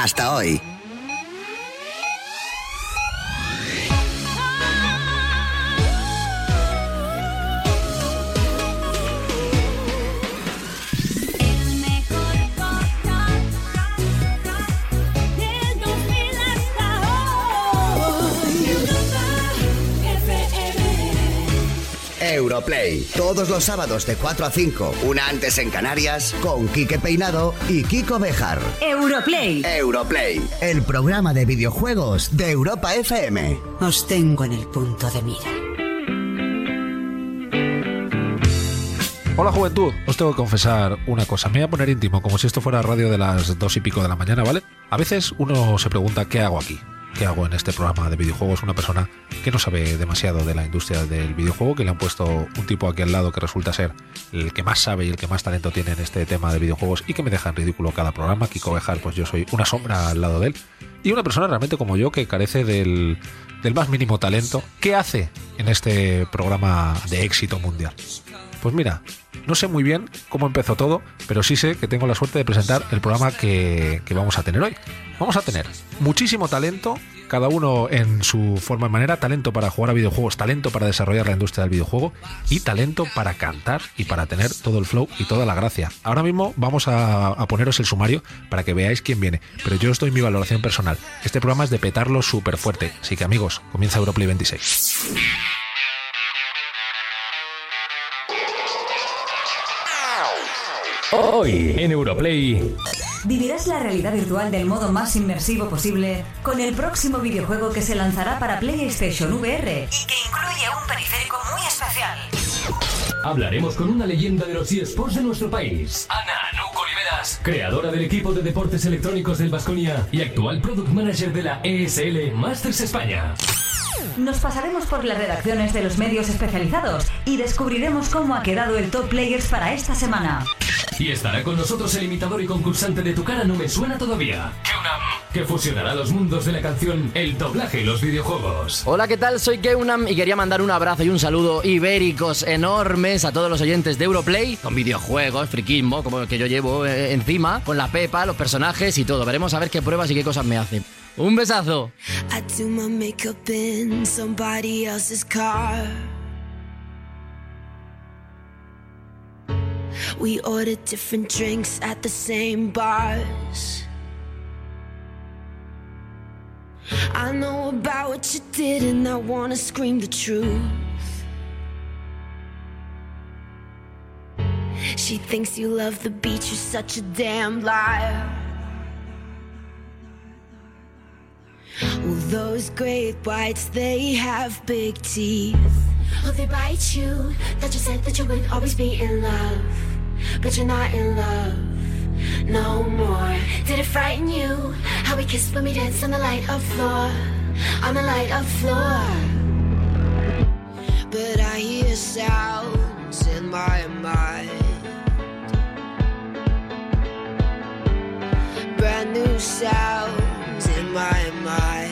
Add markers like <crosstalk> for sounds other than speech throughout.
hasta hoy. Europlay. Todos los sábados de 4 a 5, una antes en Canarias, con Quique Peinado y Kiko Bejar. Europlay. Europlay, el programa de videojuegos de Europa FM. Os tengo en el punto de mira. Hola juventud, os tengo que confesar una cosa, me voy a poner íntimo, como si esto fuera radio de las dos y pico de la mañana, ¿vale? A veces uno se pregunta qué hago aquí, qué hago en este programa de videojuegos, una persona que no sabe demasiado de la industria del videojuego, que le han puesto un tipo aquí al lado que resulta ser el que más sabe y el que más talento tiene en este tema de videojuegos y que me deja en ridículo cada programa. Kiko Bejar, pues yo soy una sombra al lado de él. Y una persona realmente como yo que carece del, del más mínimo talento. ¿Qué hace en este programa de éxito mundial? Pues mira, no sé muy bien cómo empezó todo, pero sí sé que tengo la suerte de presentar el programa que, que vamos a tener hoy. Vamos a tener muchísimo talento, cada uno en su forma y manera, talento para jugar a videojuegos, talento para desarrollar la industria del videojuego y talento para cantar y para tener todo el flow y toda la gracia. Ahora mismo vamos a, a poneros el sumario para que veáis quién viene, pero yo os doy mi valoración personal. Este programa es de petarlo súper fuerte, así que amigos, comienza Europlay 26. Hoy en Europlay. Vivirás la realidad virtual del modo más inmersivo posible con el próximo videojuego que se lanzará para PlayStation VR y que incluye un periférico muy especial. Hablaremos con una leyenda de los eSports de nuestro país. Ana Nuco Oliveras, creadora del equipo de deportes electrónicos del Vasconia y actual product manager de la ESL Masters España. Nos pasaremos por las redacciones de los medios especializados y descubriremos cómo ha quedado el top players para esta semana. Y estará con nosotros el imitador y concursante de Tu cara no me suena todavía, Keunam, que fusionará los mundos de la canción, el doblaje y los videojuegos. Hola, ¿qué tal? Soy Keunam y quería mandar un abrazo y un saludo ibéricos enormes a todos los oyentes de Europlay, con videojuegos, friquismo, como el que yo llevo eh, encima, con la Pepa, los personajes y todo. Veremos a ver qué pruebas y qué cosas me hacen. Un besazo. I do my We ordered different drinks at the same bars. I know about what you did, and I wanna scream the truth. She thinks you love the beach, you're such a damn liar. Well, those great whites, they have big teeth. Oh, they bite you. That you said that you would always be in love. But you're not in love no more. Did it frighten you? How we kissed when we danced on the light of floor. On the light of floor. But I hear sounds in my mind. Brand new sounds in my mind.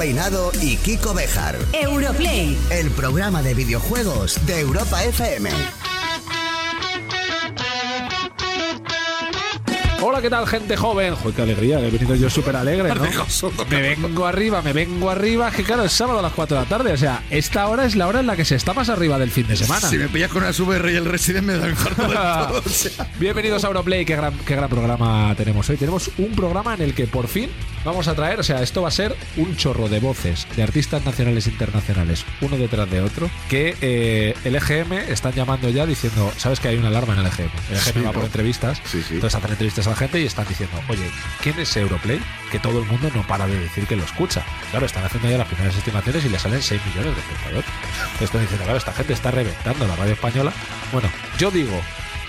Peinado y Kiko Bejar. Europlay. El programa de videojuegos de Europa FM. Hola, ¿qué tal, gente joven? Joder, qué alegría, que he venido yo súper alegre, ¿no? Me vengo arriba, me vengo arriba, que claro, es sábado a las 4 de la tarde, o sea, esta hora es la hora en la que se está más arriba del fin de semana. Si me pillas con el VR y el Resident me dan harto de <laughs> todo. o sea. Bienvenidos a Europlay, qué gran, qué gran programa tenemos hoy. Tenemos un programa en el que por fin vamos a traer, o sea, esto va a ser un chorro de voces de artistas nacionales e internacionales, uno detrás de otro, que eh, el EGM están llamando ya diciendo, sabes que hay una alarma en el EGM. El EGM Sí, va por entrevistas, Sí, sí. entonces hacen entrevistas a la gente y están diciendo, oye, ¿quién es Europlay? Que todo el mundo no para de decir que lo escucha. Claro, están haciendo ya las primeras estimaciones y le salen 6 millones de espectadores. Entonces están diciendo, claro, esta gente está reventando la radio española. Bueno, yo digo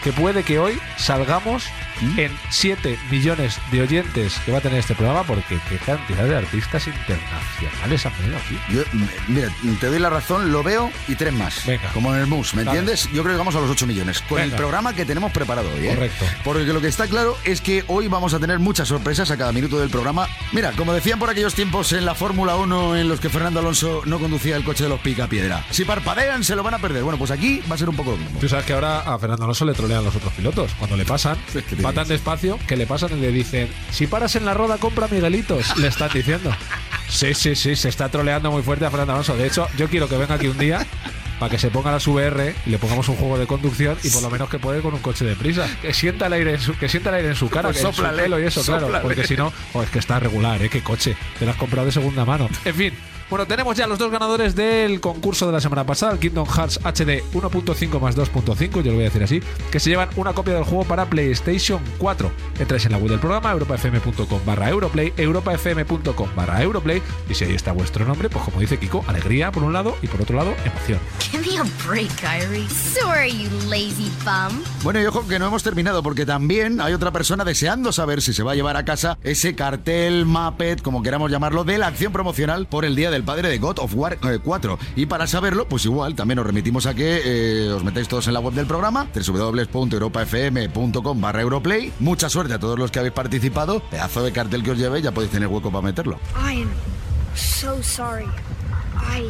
que puede que hoy salgamos ¿Mm? en 7 millones de oyentes que va a tener este programa porque qué cantidad de artistas internacionales han venido aquí. Yo, mira, te doy la razón, lo veo y tres más. Venga. Como en el MUS, ¿me Dale. entiendes? Yo creo que vamos a los 8 millones. Con Venga. el programa que tenemos preparado hoy, ¿eh? Correcto. Porque lo que está claro es que hoy vamos a tener muchas sorpresas a cada minuto del programa. Mira, como decían por aquellos tiempos en la Fórmula 1 en los que Fernando Alonso no conducía el coche de los pica piedra. Si parpadean, se lo van a perder. Bueno, pues aquí va a ser un poco lo mismo. Tú sabes que ahora a Fernando Alonso le trolean los otros pilotos. Cuando le pasan, Es que te va tan despacio que le pasan y le dicen, si paras en la roda, compra Miguelitos. Le están diciendo. Sí, sí, sí, se está troleando muy fuerte a Fernando Alonso. De hecho, yo quiero que venga aquí un día para que se ponga las VR y le pongamos un juego de conducción y por lo menos que puede con un coche de prisa. Que sienta el aire en su, que sienta el aire en su cara, Pues que en su pelo y eso, claro. Porque si no, oh, es que está regular, ¿eh? Qué coche. Te lo has comprado de segunda mano. En fin. Bueno, tenemos ya los dos ganadores del concurso de la semana pasada, el Kingdom Hearts HD 1.5 más 2.5, yo lo voy a decir así, que se llevan una copia del juego para PlayStation 4. Entráis en la web del programa, europafm.com barra Europlay, europafm.com barra Europlay, y si ahí está vuestro nombre, pues como dice Kiko, alegría por un lado y por otro lado, emoción. Give me a break, Kyrie. Sorry, you lazy bum. Bueno, y ojo que no hemos terminado porque también hay otra persona deseando saber si se va a llevar a casa ese cartel, Muppet, como queramos llamarlo, de la acción promocional por el Día del Padre de God of War eh, 4. Y para saberlo, pues igual, también os remitimos a que eh, os metáis todos en la web del programa, www.europafm.com barra Europlay. Mucha suerte a todos los que habéis participado. Pedazo de cartel que os lleve, ya podéis tener hueco para meterlo. I am so sorry. I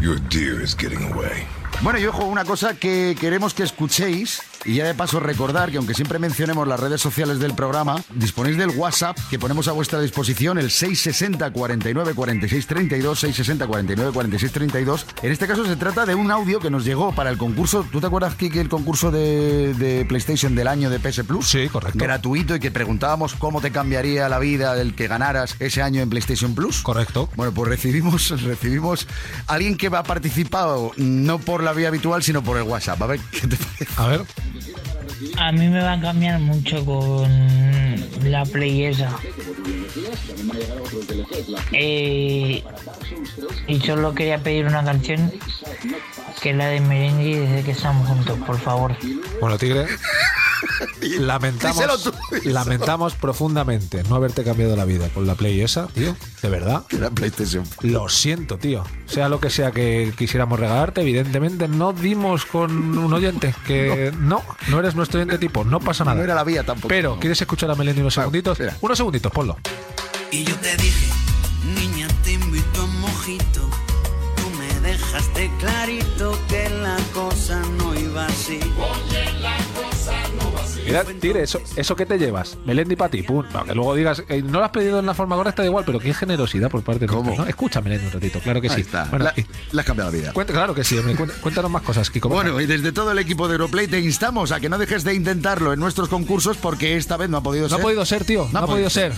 Your deer is getting away. Bueno, y ojo, una cosa que queremos que escuchéis, y ya de paso recordar que aunque siempre mencionemos las redes sociales del programa, disponéis del WhatsApp que ponemos a vuestra disposición, el 660 49 46 32, 660 49 46 32. En este caso se trata de un audio que nos llegó para el concurso. ¿Tú te acuerdas, Kiki, el concurso de, de PlayStation del año de PS Plus? Sí, correcto. Gratuito y que preguntábamos cómo te cambiaría la vida del que ganaras ese año en PlayStation Plus. Correcto. Bueno, pues recibimos, <laughs> recibimos a alguien que ha participado no por la vía habitual, sino por el WhatsApp. A ver, ¿qué te parece? A ver, Get A mí me va a cambiar mucho con la Play esa. Eh, y solo quería pedir una canción que es la de Merengue desde que estamos juntos, por favor. bueno, Tigre. <laughs> Lamentamos, profundamente no haberte cambiado la vida con la Play esa, tío. De verdad. La PlayStation. Lo siento, tío. Sea lo que sea que quisiéramos regalarte, evidentemente no dimos con un oyente. Que <laughs> no, no, eres nuestro oyente tipo, no pasa nada. No era la vía tampoco. Pero, ¿quieres escuchar a Melendi unos segunditos? espera. Unos segunditos, ponlo. Y yo te dije, niña, te invito a un mojito. Tú me dejaste clarito que la cosa no iba así. Mira, Tigre, eso, eso que te llevas, Melendi para ti, pum. No, que luego digas, eh, no lo has pedido en la forma correcta, da igual, pero qué generosidad por parte de ¿Cómo? nosotros, ¿no? Escucha, Melendi, un ratito, claro que Ahí sí. está. Bueno, la, y- la has cambiado la vida. cuenta- claro que sí, hombre, cuenta- cuéntanos más cosas, Kiko. Bueno, y desde todo el equipo de Europlay te instamos a que no dejes de intentarlo en nuestros concursos porque esta vez no ha podido no ser. ha podido ser, tío, no, ha podido ser.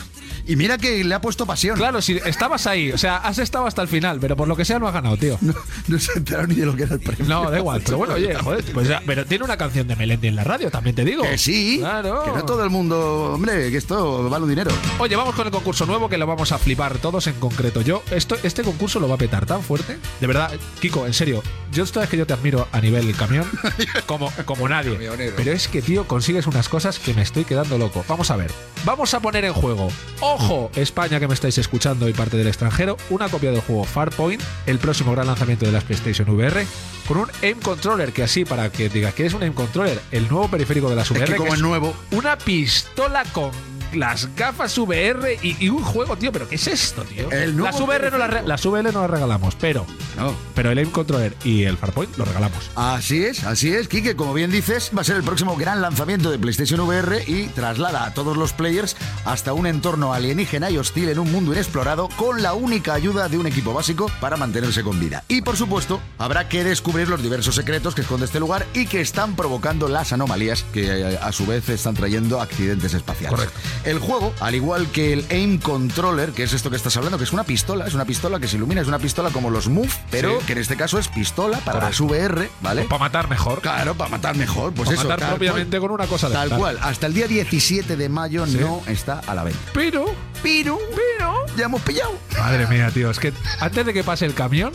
Y mira que le ha puesto pasión. Claro, si estabas ahí, o sea, has estado hasta el final, pero por lo que sea no has ganado, tío. No, no se enteraron ni de lo que era el premio. No, da igual. Pero bueno, oye, joder, pues ya, pero tiene una canción de Melendi en la radio, también te digo. Que sí. Claro. Que no todo el mundo. Hombre, que esto vale un dinero. Oye, vamos con el concurso nuevo que lo vamos a flipar todos en concreto. Yo, esto, este concurso lo va a petar tan fuerte. De verdad, Kiko, en serio, yo esto es que yo te admiro a nivel camión <laughs> como, como nadie. Camionero. Pero es que, tío, consigues unas cosas que me estoy quedando loco. Vamos a ver. Vamos a poner en juego, ojo, España que me estáis escuchando y parte del extranjero, una copia del juego Farpoint, el próximo gran lanzamiento de las PlayStation VR, con un aim controller, que así, para que digas que es un aim controller, el nuevo periférico de. Es que como es nuevo. una pistola con las gafas VR y, y un juego, tío. ¿Pero qué es esto, tío? Las VR no las, re- PS5. las VR no las regalamos, pero, No. pero el Aim Controller y el Farpoint lo regalamos. Así es, así es, Kike, como bien dices, va a ser el próximo gran lanzamiento de PlayStation VR y traslada a todos los players hasta un entorno alienígena y hostil en un mundo inexplorado con la única ayuda de un equipo básico para mantenerse con vida. Y por supuesto, habrá que descubrir los diversos secretos que esconde este lugar y que están provocando las anomalías que eh, a su vez están trayendo accidentes espaciales. Correcto. El juego, al igual que el Aim Controller, que es esto que estás hablando, que es una pistola, es una pistola que se ilumina, es una pistola como los Move, pero Sí. que en este caso es pistola para Correcto. las VR, ¿vale? Para matar mejor. Claro, para matar mejor, pues Para eso. matar propiamente cual. con una cosa de Tal cual, hasta el día 17 de mayo Sí. no está a la venta. Pero, Pero, pero, ya hemos pillado. madre mía, tío, es que antes de que pase el camión,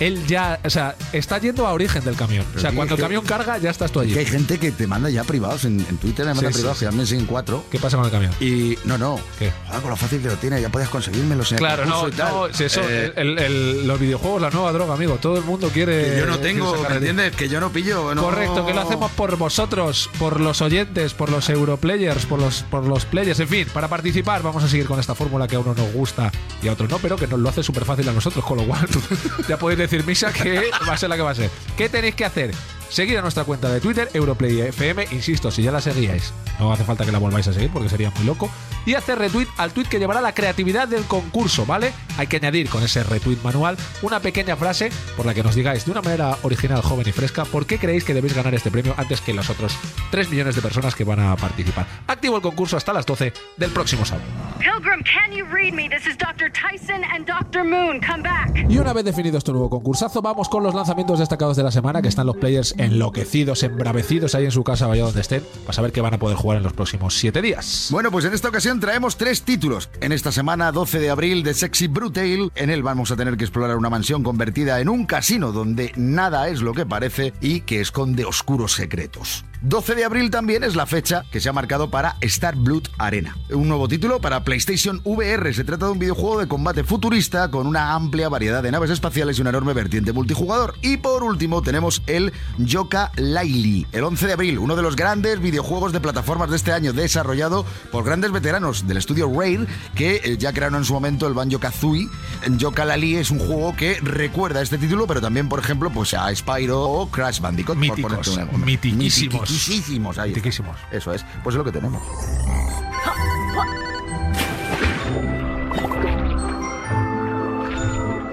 él ya, o sea, está yendo a origen del camión. O sea, cuando el que- camión carga, ya estás tú allí. Que hay gente que te manda ya privados en, en Twitter, me manda Sí, privados sí. que me siguen cuatro. ¿Qué pasa con el camión? Y no, no. ¿Qué? Joder, con lo fácil que lo tiene, ya podías el Claro, no, y tal. no, si eso, Eh, el- el- los videojuegos, la nueva droga, amigo. Todo el mundo quiere. que yo no tengo, ¿me entiendes? Que yo no pillo. no- Correcto, que lo hacemos por vosotros, por los oyentes, por los europlayers, por los, por los players, en fin, para participar vamos a seguir con esta fórmula que a uno nos gusta y a otros no, pero que nos lo hace súper fácil a nosotros, con lo cual <laughs> ya podéis decir misa que va a ser la que va a ser. ¿Qué tenéis que hacer? Seguir a nuestra cuenta de Twitter, EuroplayFM, insisto, si ya la seguíais, no hace falta que la volváis a seguir porque sería muy loco, y hacer retweet al tweet que llevará la creatividad del concurso, ¿vale? Hay que añadir con ese retweet manual una pequeña frase por la que nos digáis de una manera original, joven y fresca por qué creéis que debéis ganar este premio antes que los otros 3 millones de personas que van a participar. Activo el concurso hasta las 12 del próximo sábado. Pilgrim, can you read me? This is Dr. Tyson and Dr. Moon. Come back. Y una vez definido este nuevo concursazo, vamos con los lanzamientos destacados de la semana, que están los players enloquecidos, embravecidos ahí en su casa allá donde estén, para saber qué van a poder jugar en los próximos 7 días. Bueno, pues en esta ocasión traemos tres títulos. En esta semana, 12 de abril, de Sexy Brutale. En él vamos a tener que explorar una mansión convertida en un casino donde nada es lo que parece y que esconde oscuros secretos. 12 de abril también es la fecha que se ha marcado para Star Blood Arena. Un nuevo título para PlayStation VR. Se trata de un videojuego de combate futurista con una amplia variedad de naves espaciales y una enorme vertiente multijugador. Y por último tenemos el Yoka Laili, el 11 de abril, uno de los grandes videojuegos de plataformas de este año, desarrollado por grandes veteranos del estudio Rare, que eh, ya crearon en su momento el Banjo Kazooie. Yoka Laili es un juego que recuerda este título, pero también, por ejemplo, pues a Spyro o Crash Bandicoot. por Míticos, un ahí está. Mitiquísimos. Eso es, pues es lo que tenemos.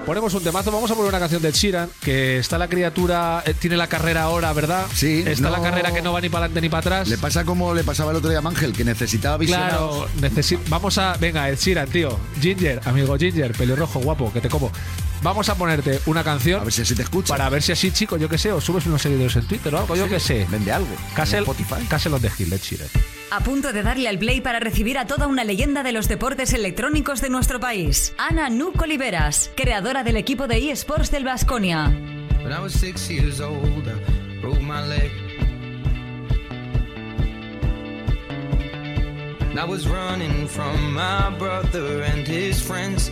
Ponemos un temazo, vamos a poner una canción de Sheeran, que está la criatura, eh, tiene la carrera ahora, ¿verdad? Sí, Está no- la carrera que no va ni para adelante ni para atrás. Le pasa como le pasaba el otro día a Ángel, que necesitaba visionados. Claro, necesi- vamos a. Venga, Ed Sheeran, tío. Ginger, amigo Ginger, pelirrojo, guapo, que te como. Vamos a ponerte una canción. A ver si así te escucha. Para ver si así, chico, yo qué sé, o subes unos seguidores en Twitter o algo, yo qué sé. Vende algo. Castle, En Spotify. The Hill, Ed Sheeran. A punto de darle al play para recibir a toda una leyenda de los deportes electrónicos de nuestro país. Ana Nuc Oliveras, creadora del equipo de eSports del Vasconia. When I was six years old, I broke my leg. And I was running from my brother and his friends.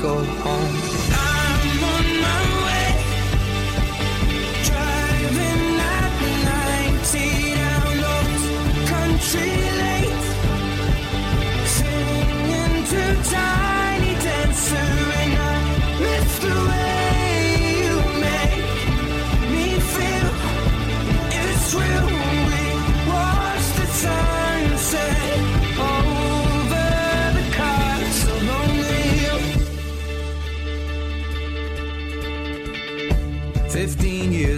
go home.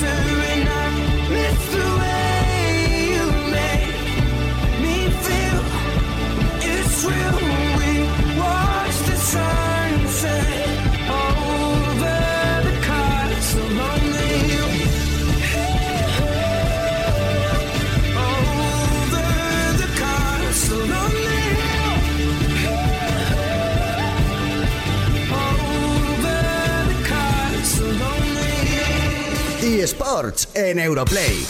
listen eSports en Europlay.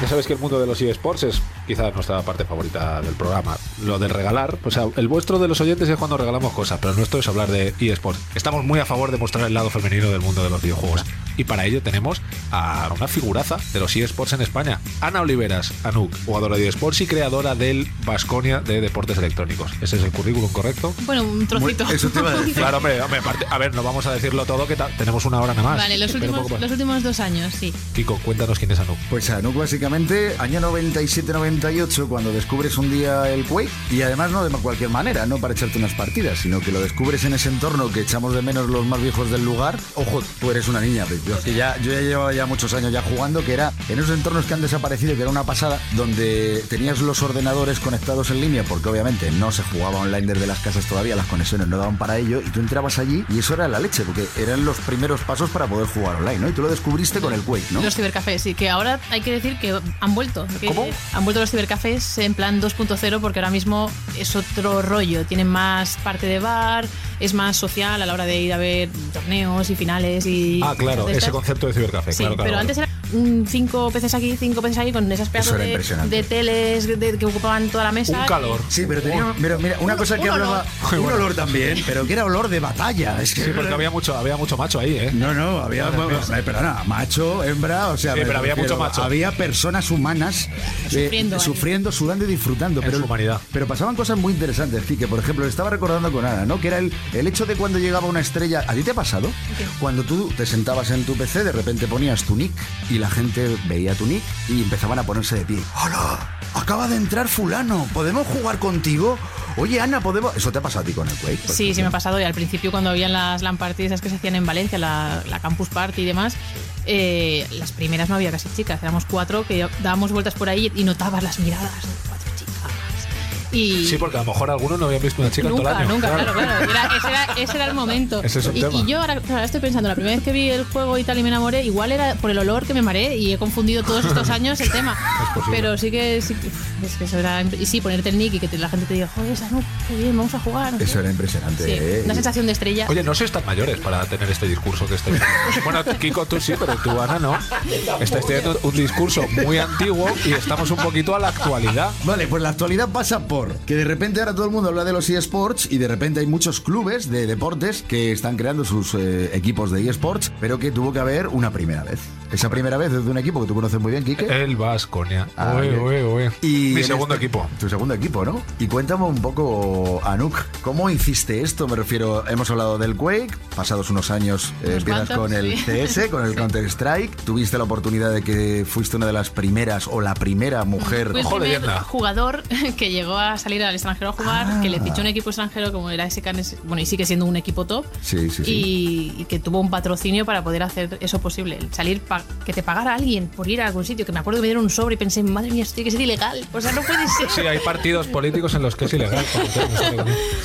Ya sabéis que el mundo de los eSports es quizás nuestra parte favorita del programa. Lo de regalar, o sea, el vuestro de los oyentes es cuando regalamos cosas, pero el nuestro es hablar de eSports. Estamos muy a favor de mostrar el lado femenino del mundo de los videojuegos. Y para ello tenemos a una figuraza de los eSports en España, Ana Oliveras, Anuk, jugadora de eSports y creadora del Vasconia de Deportes Electrónicos. ¿Ese es el currículum correcto? Bueno, un trocito. Claro, hombre, hombre, aparte- a ver, no vamos a decirlo todo, que tenemos una hora nada más. Vale, los últimos, los últimos dos años, sí. Kiko, cuéntanos quién es Anuk. Pues Anuk básicamente, año 97-98, cuando descubres un día el Quake, y además no de cualquier manera, no para echarte unas partidas, sino que lo descubres en ese entorno que echamos de menos los más viejos del lugar. Ojo, tú eres una niña, yo, que ya, yo ya llevaba ya muchos años ya jugando, que era en esos entornos que han desaparecido, que era una pasada, donde tenías los ordenadores conectados en línea, porque obviamente no se jugaba online desde las casas todavía, las conexiones no daban para ello, y tú entrabas allí y eso era la leche, porque eran los primeros pasos para poder jugar online, ¿no? Y tú lo descubriste con el Quake, ¿no? Los cibercafés, sí, que ahora hay que decir que han vuelto. que ¿Cómo? Han vuelto los cibercafés en plan 2.0 porque ahora mismo es otro rollo. Tienen más parte de bar, es más social a la hora de ir a ver torneos y finales y. Ah, claro, ese concepto de cibercafé. Sí, claro, claro, pero antes era cinco peces aquí, cinco peces ahí, con esas pedazos de, teles de- que ocupaban toda la mesa. Sí, pero tenía. Pero mira, una cosa que un hablaba. olor. Un olor también, pero que era olor de batalla. Es que Sí, porque había mucho, había mucho macho ahí, ¿eh? No, no, había. eh, perdona, macho, hembra, o sea. Sí, pero había mucho macho. Había personas humanas eh, Sufriendo ahí. sufriendo, sudando y disfrutando. pero, su humanidad. Pero pasaban cosas muy interesantes, que por ejemplo, le estaba recordando con Ana, ¿no? Que era el, el hecho de cuando llegaba una estrella. ¿A ti te ha pasado? Cuando tú te sentabas en tu PC, de repente ponías tu nick y la gente veía tu nick y empezaban a ponerse de pie. ¡Hola! Acaba de entrar fulano, ¿podemos jugar contigo? Oye, Ana, ¿podemos...? Eso te ha pasado a ti con el Quake. Sí, sí me ha pasado. Y al principio, cuando habían las LAN parties esas que se hacían en Valencia, la, la Campus Party y demás, eh, las primeras no había casi chicas. Éramos cuatro que dábamos vueltas por ahí y notabas las miradas cuatro. Y Sí, porque a lo mejor algunos no habían visto una chica en todo el nunca, año. nunca, claro, claro. Era- ese, era, ese era el momento. Ese es un y, tema. y yo ahora, estoy pensando, la primera vez que vi el juego y tal y me enamoré, igual era por el olor que me mareé y he confundido todos estos <laughs> años el tema. Pero sí que, sí, que- uf, es que eso era... Y sí, ponerte el nick y que te- la gente te diga, joder, esa no, qué bien, vamos a jugar. Eso era impresionante, Sí, ¿eh? una sensación de estrella. Oye, no sois tan mayores para tener este discurso que estáis Bueno, Kiko, tú sí, pero tú, Ana, no. Estáis teniendo un discurso muy antiguo y estamos un poquito a la actualidad. Vale, pues la actualidad pasa por que de repente ahora todo el mundo habla de los eSports y de repente hay muchos clubes de deportes que están creando sus eh, equipos de eSports, pero que tuvo que haber una primera vez. Esa primera vez es de un equipo que tú conoces muy bien, Quique. El Vasconia. Ah, bien. uy, uy. Y Mi segundo este- equipo. Tu segundo equipo, ¿no? Y cuéntame un poco, Anuk, ¿cómo hiciste esto? Me refiero, hemos hablado del Quake, pasados unos años eh, empiezas cuantos, con el sí. CS, <laughs> con el Counter-Strike, tuviste la oportunidad de que fuiste una de las primeras o la primera mujer... Fui el primer jugador <laughs> que llegó a salir al extranjero a jugar, que le fichó un equipo extranjero como era SK, bueno, y sigue siendo un equipo top, Sí, sí, sí. y, y que tuvo un patrocinio para poder hacer eso posible. El salir, que te pagara alguien por ir a algún sitio, que me acuerdo que me dieron un sobre y pensé, madre mía, esto tiene que ser ilegal. O sea, no puede ser. Sí, hay partidos políticos en los que es ilegal.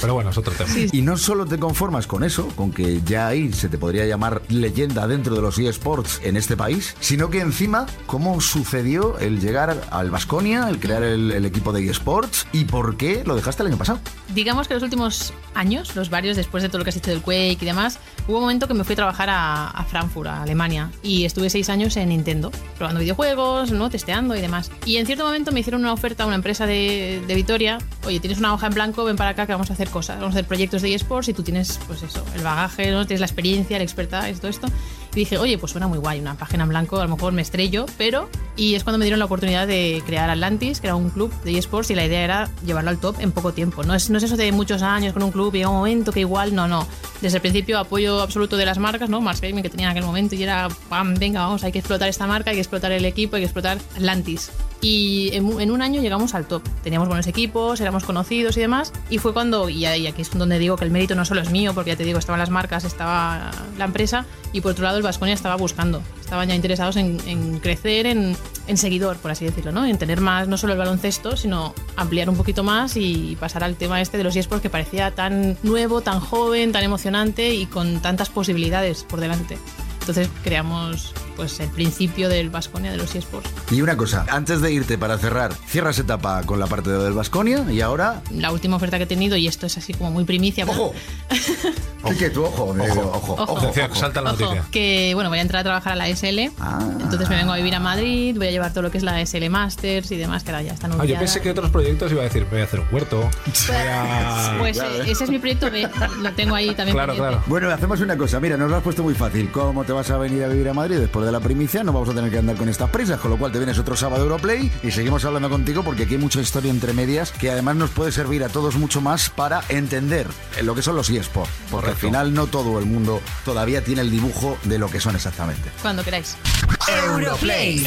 Pero bueno, es otro tema. Y no solo te conformas con eso, con que ya ahí se te podría llamar leyenda dentro de los eSports en este país, sino que encima, cómo sucedió el llegar al Vasconia, el crear el, el equipo de eSports y ¿por qué lo dejaste el año pasado? Digamos que los últimos años, los varios, después de todo lo que has hecho del Quake y demás, hubo un momento que me fui a trabajar a, a Frankfurt, a Alemania, y estuve seis años en Nintendo, probando videojuegos, ¿no? testeando y demás. Y en cierto momento me hicieron una oferta a una empresa de, de Vitoria, oye, tienes una hoja en blanco, ven para acá que vamos a hacer cosas, vamos a hacer proyectos de eSports y tú tienes, pues eso, el bagaje, ¿no? tienes la experiencia, la expertise, todo esto. Y dije, oye, pues suena muy guay, una página en blanco, a lo mejor me estrello, pero... Y es cuando me dieron la oportunidad de crear Atlantis, que era un club de eSports, y la idea era llevarlo al top en poco tiempo. No es, no es eso de muchos años con un club y un momento que igual, no, no. Desde el principio apoyo absoluto de las marcas, ¿no? Mars Gaming que tenía en aquel momento y era, pam, venga, vamos, hay que explotar esta marca, hay que explotar el equipo, hay que explotar Atlantis. Y en, un- año llegamos al top. Teníamos buenos equipos, éramos conocidos y demás. Y fue cuando, y, aquí es donde digo que el mérito no solo es mío, porque ya te digo, estaban las marcas, estaba la empresa, y por otro lado el Vasconia estaba buscando. Estaban ya interesados en, crecer, en, en seguidor, por así decirlo, ¿no? En tener más, no solo el baloncesto, sino ampliar un poquito más y pasar al tema este de los eSports que parecía tan nuevo, tan joven, tan emocionante y con tantas posibilidades por delante. Entonces creamos pues el principio del Vasconia de los eSports. Y una cosa, antes de irte para cerrar, cierras etapa con la parte de del Vasconia y ahora. La última oferta que he tenido, y esto es así como muy primicia. pero- ¿Qué <laughs> que tú, ojo, ojo, ojo, Ojo. Atención, salta la Ojo, noticia. que bueno, voy a entrar a trabajar a la SL. Ah. Entonces me vengo a vivir a Madrid, voy a llevar todo lo que es la SL Masters y demás, que ahora ya están Ah, yo pensé que otros proyectos iba a decir, voy a hacer un huerto. <laughs> voy a- Pues eh, ese es mi proyecto, B, lo tengo ahí también. pendiente. Bueno, hacemos una cosa. Mira, nos lo has puesto muy fácil. ¿Cómo te vas a venir a vivir a Madrid después de la primicia? No vamos a tener que andar con estas prisas, con lo cual te vienes otro sábado Europlay y seguimos hablando contigo porque aquí hay mucha historia entre medias que además nos puede servir a todos mucho más para entender lo que son los eSports. Porque al final no todo el mundo todavía tiene el dibujo de lo que son exactamente. Cuando queráis. Europlay.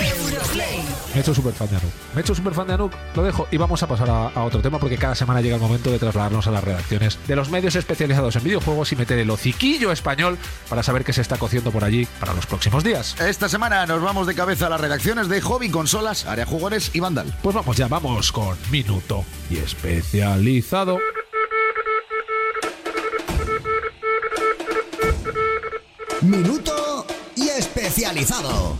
Me he hecho súper fan de Anuk. Me he hecho súper fan de Anuk, lo dejo. Y vamos a pasar a, a otro tema porque cada semana llega el momento de trasladarnos a las redacciones de los medios especializados en videojuegos y meter el hociquillo español para saber qué se está cociendo por allí para los próximos días. Esta semana nos vamos de cabeza a las redacciones de Hobby, Consolas, Área Jugones y Vandal. Pues vamos ya, vamos con Minuto y Especializado. Minuto y especializado.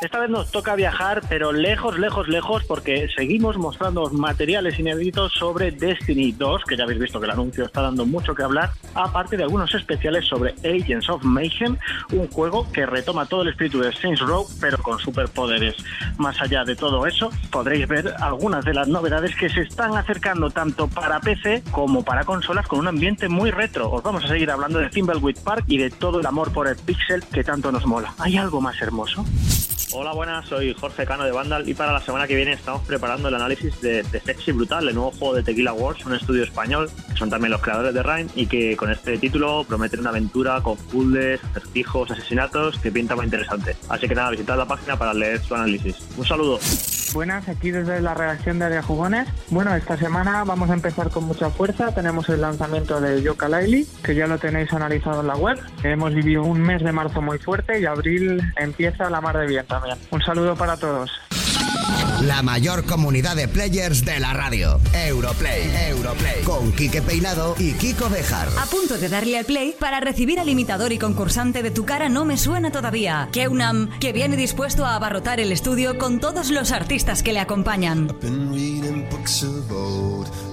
Esta vez nos toca viajar, pero lejos, lejos, lejos, porque seguimos mostrando materiales inéditos sobre Destiny 2, que ya habéis visto que el anuncio está dando mucho que hablar, aparte de algunos especiales sobre Agents of Mayhem, un juego que retoma todo el espíritu de Saints Row, pero con superpoderes. Más allá de todo eso, podréis ver algunas de las novedades que se están acercando tanto para PC como para consolas con un ambiente muy retro. Os vamos a seguir hablando de Thimbleweed Park y de todo el amor por el pixel que tanto nos mola. ¿Hay algo más hermoso? Hola, buenas, soy Jorge Cano de Vandal y para la semana que viene estamos preparando el análisis de, de Sexy Brutal, el nuevo juego de Tequila Wars, un estudio español, que son también los creadores de Rhyme y que con este título prometen una aventura con puzzles, acertijos, asesinatos que pinta muy interesante. Así que nada, visitad la página para leer su análisis. Un saludo. Buenas, aquí desde la redacción de Área Jugones. Bueno, esta semana vamos a empezar con mucha fuerza. Tenemos el lanzamiento de Yoka Laili, que ya lo tenéis analizado en la web. Hemos vivido un mes de marzo muy fuerte y abril empieza la mar de bien también. Un saludo para todos. La mayor comunidad de players de la radio. Europlay. Europlay. Con Quique Peinado y Kiko Bejar. A punto de darle al play para recibir al imitador y concursante de Tu cara no me suena todavía, Keunam, que viene dispuesto a abarrotar el estudio con todos los artistas que le acompañan. Been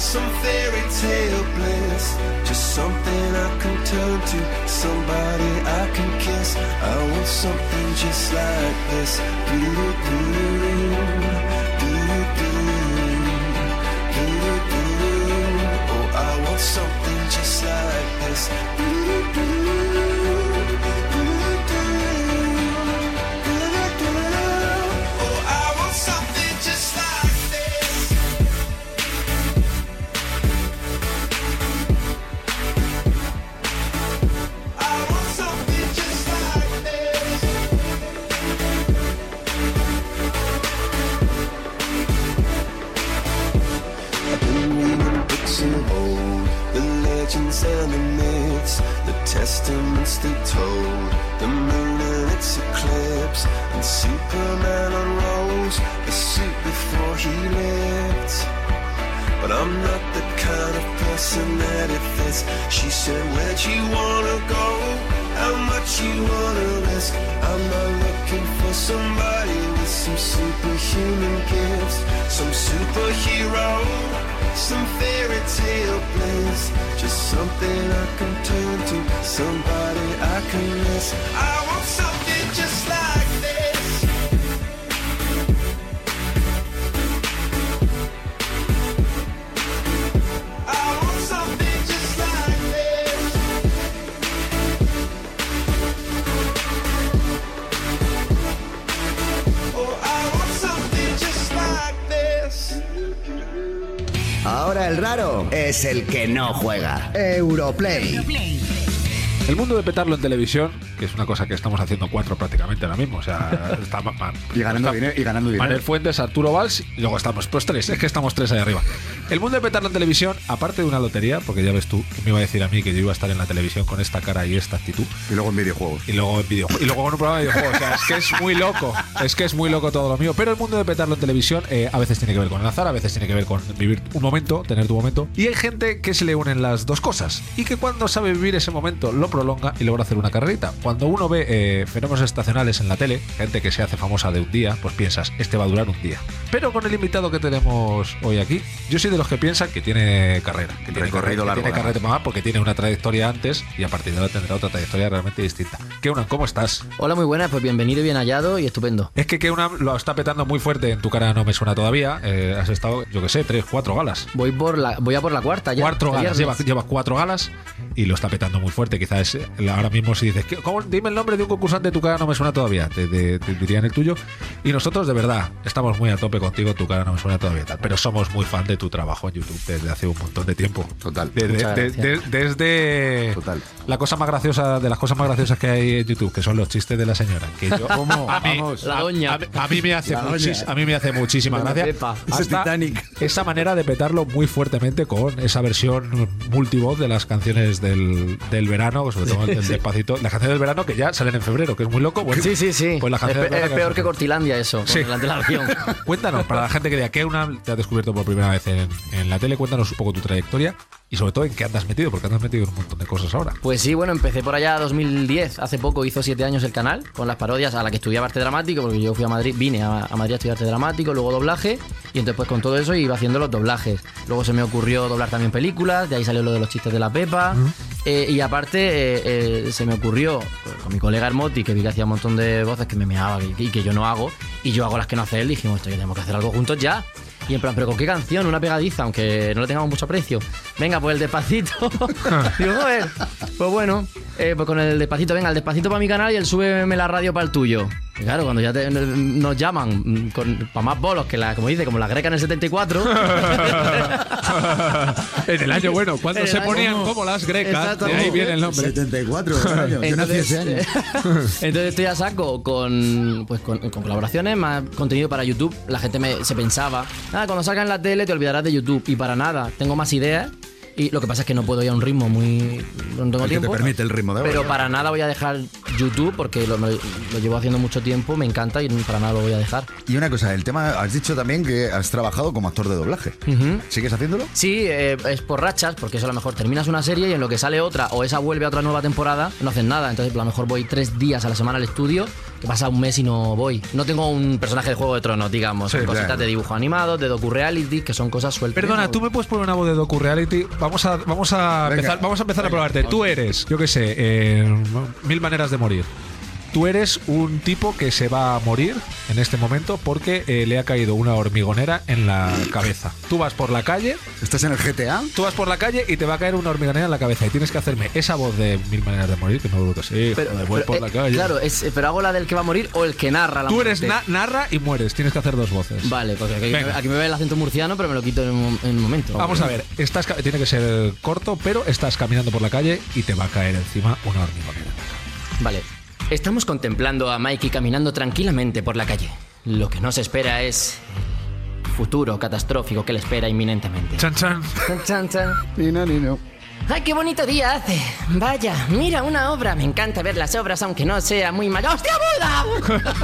some fairy tale bliss. Just something I can turn to, somebody I can kiss. I want something just like this. Do-do-do, Oh, I want something just like this. Es el que no juega. Europlay. El mundo de petarlo en televisión, que es una cosa que estamos haciendo cuatro prácticamente ahora mismo, o sea, <laughs> está ma- ma- Y ganando está dinero- y ganando dinero. Manuel Fuentes, Arturo Valls y luego estamos pues tres, es que estamos tres ahí arriba. El mundo de petarlo en televisión, aparte de una lotería, porque ya ves tú que me iba a decir a mí que yo iba a estar en la televisión con esta cara y esta actitud. Y luego en videojuegos. Y luego en videojuegos. Y luego en un programa de videojuegos. O sea, es que es muy loco. Es que es muy loco todo lo mío. Pero el mundo de petarlo en televisión eh, a veces tiene que ver con el azar, a veces tiene que ver con vivir un momento, tener tu momento. Y hay gente que se le unen las dos cosas. Y que cuando sabe vivir ese momento lo prolonga y logra hacer una carrerita. Cuando uno ve eh, fenómenos estacionales en la tele, gente que se hace famosa de un día, pues piensas, este va a durar un día. Pero con el invitado que tenemos hoy aquí, yo soy de los que piensan que tiene carrera. Que tiene Recorrido carrera, largo, que tiene carrera más porque tiene una trayectoria antes y a partir de ahora tendrá otra trayectoria realmente distinta. Keunam, ¿cómo estás? Hola, muy buenas, pues bienvenido y bien hallado y estupendo. Es que Keunam lo está petando muy fuerte en tu cara, no me suena todavía. Eh, has estado, yo que sé, tres, cuatro galas. Voy por la, voy a por la cuarta ya. Cuatro galas, lleva, viernes. lleva cuatro galas y lo está petando muy fuerte. Quizás eh, ahora mismo si dices, ¿qué- cómo? Dime el nombre de un concursante de tu cara, no me suena todavía, te, te- te dirían el tuyo. Y nosotros, de verdad, estamos muy a tope contigo, tu cara no me suena todavía tal. Pero somos muy fan de tu trabajo en YouTube desde hace un montón de tiempo. Total. Desde, de- gracias. de- desde Total. la cosa más graciosa, de las cosas más graciosas que hay en YouTube, que son los chistes de la señora. Que yo, <laughs> ¿Cómo? A mí, Vamos. La doña. A, a mí me hace La doña. muchis- a mí me hace muchísima Doña gracia. Pepa. Ese Hasta Titanic. esa manera de petarlo muy fuertemente con esa versión multivoz de las canciones del, del verano, sobre todo <laughs> el del despacito. Las canciones del verano que ya salen en febrero, que es muy loco. Bueno, Sí, sí, sí. Pues la es, pe- es peor que Cortilandia eso, Sí. la. <laughs> Cuéntanos, para la gente que diga que una te ha descubierto por primera vez en, en la tele, cuéntanos un poco tu trayectoria y sobre todo en qué andas metido, porque andas metido en un montón de cosas ahora. Pues sí, bueno, empecé por allá 2010. Hace poco hizo siete años el canal con las parodias a la que estudiaba arte dramático, porque yo fui a Madrid, vine a, a Madrid a estudiar arte dramático, luego doblaje, y entonces pues con todo eso iba haciendo los doblajes. Luego se me ocurrió doblar también películas, de ahí salió lo de los chistes de la Pepa. Eh, y aparte eh, eh, se me ocurrió pues, con mi colega Hermoti, que vi que hacía un montón de voces que me meaba y, que yo no hago, y yo hago las que no hace él, y dijimos, "Esto, que tenemos que hacer algo juntos ya. Y en plan, ¿pero con qué canción? Una pegadiza, aunque no le tengamos mucho aprecio. Venga, pues el despacito. <laughs> Digo, joder. Pues bueno, eh, pues con el despacito, venga, el despacito para mi canal y el súbeme la radio para el tuyo. Claro, cuando ya te- nos llaman para más bolos que la, como dice, como la greca en el 74. <laughs> en el año bueno, cuando se ponían como las grecas, de ahí viene el nombre. 74, buen año. Yo nací ese año. <laughs> Entonces estoy a saco con, pues con, con colaboraciones, más contenido para YouTube. La gente me, se pensaba, ah, cuando salga en la tele te olvidarás de YouTube. Y para nada, tengo más ideas. Y lo que pasa es que no puedo ir a un ritmo muy. No tengo El que te tiempo. permite el ritmo de ahora. Pero para nada voy a dejar YouTube porque lo, lo- lo llevo haciendo mucho tiempo, me encanta y para nada lo voy a dejar. Y una cosa, el tema, has dicho también que has trabajado como actor de doblaje. ¿Sigues haciéndolo? Sí, eh, es por rachas, porque eso a lo mejor terminas una serie y en lo que sale otra o esa vuelve a otra nueva temporada, no hacen nada. Entonces a lo mejor voy tres días a la semana al estudio, que pasa un mes y no voy. No tengo un personaje de Juego de Tronos, digamos. Sí, son cositas claro. de dibujo animado, de docu-reality, que son cosas sueltas. Perdona, tú me puedes poner una voz de docu-reality. Vamos a, vamos a empezar, vamos a, empezar a probarte. Tú eres, yo qué sé, eh, mil maneras de morir. Tú eres un tipo que se va a morir en este momento porque eh, le ha caído una hormigonera en la cabeza. Tú vas por la calle. ¿Estás en el GTA? Tú vas por la calle y te va a caer una hormigonera en la cabeza y tienes que hacerme esa voz de mil maneras de morir, que no que sí. Pero, joder, voy pero, por eh, la calle. Claro, es, eh, pero hago la del que va a morir o el que narra la Tú eres na- narra y mueres. Tienes que hacer dos voces. Vale, porque aquí, aquí me ve el acento murciano, pero me lo quito en un, en un momento. Vamos a ver, estás, tiene que ser corto, pero estás caminando por la calle y te va a caer encima una hormigonera. Vale. Estamos contemplando a Mikey caminando tranquilamente por la calle. Lo que nos espera es futuro catastrófico que le espera inminentemente. Chan chan. Chan, chan, chan. Ni no, ni no. ¡Ay, qué bonito día hace! Vaya, mira una obra. Me encanta ver las obras, aunque no sea muy mayor. ¡Hostia, Buda! <laughs>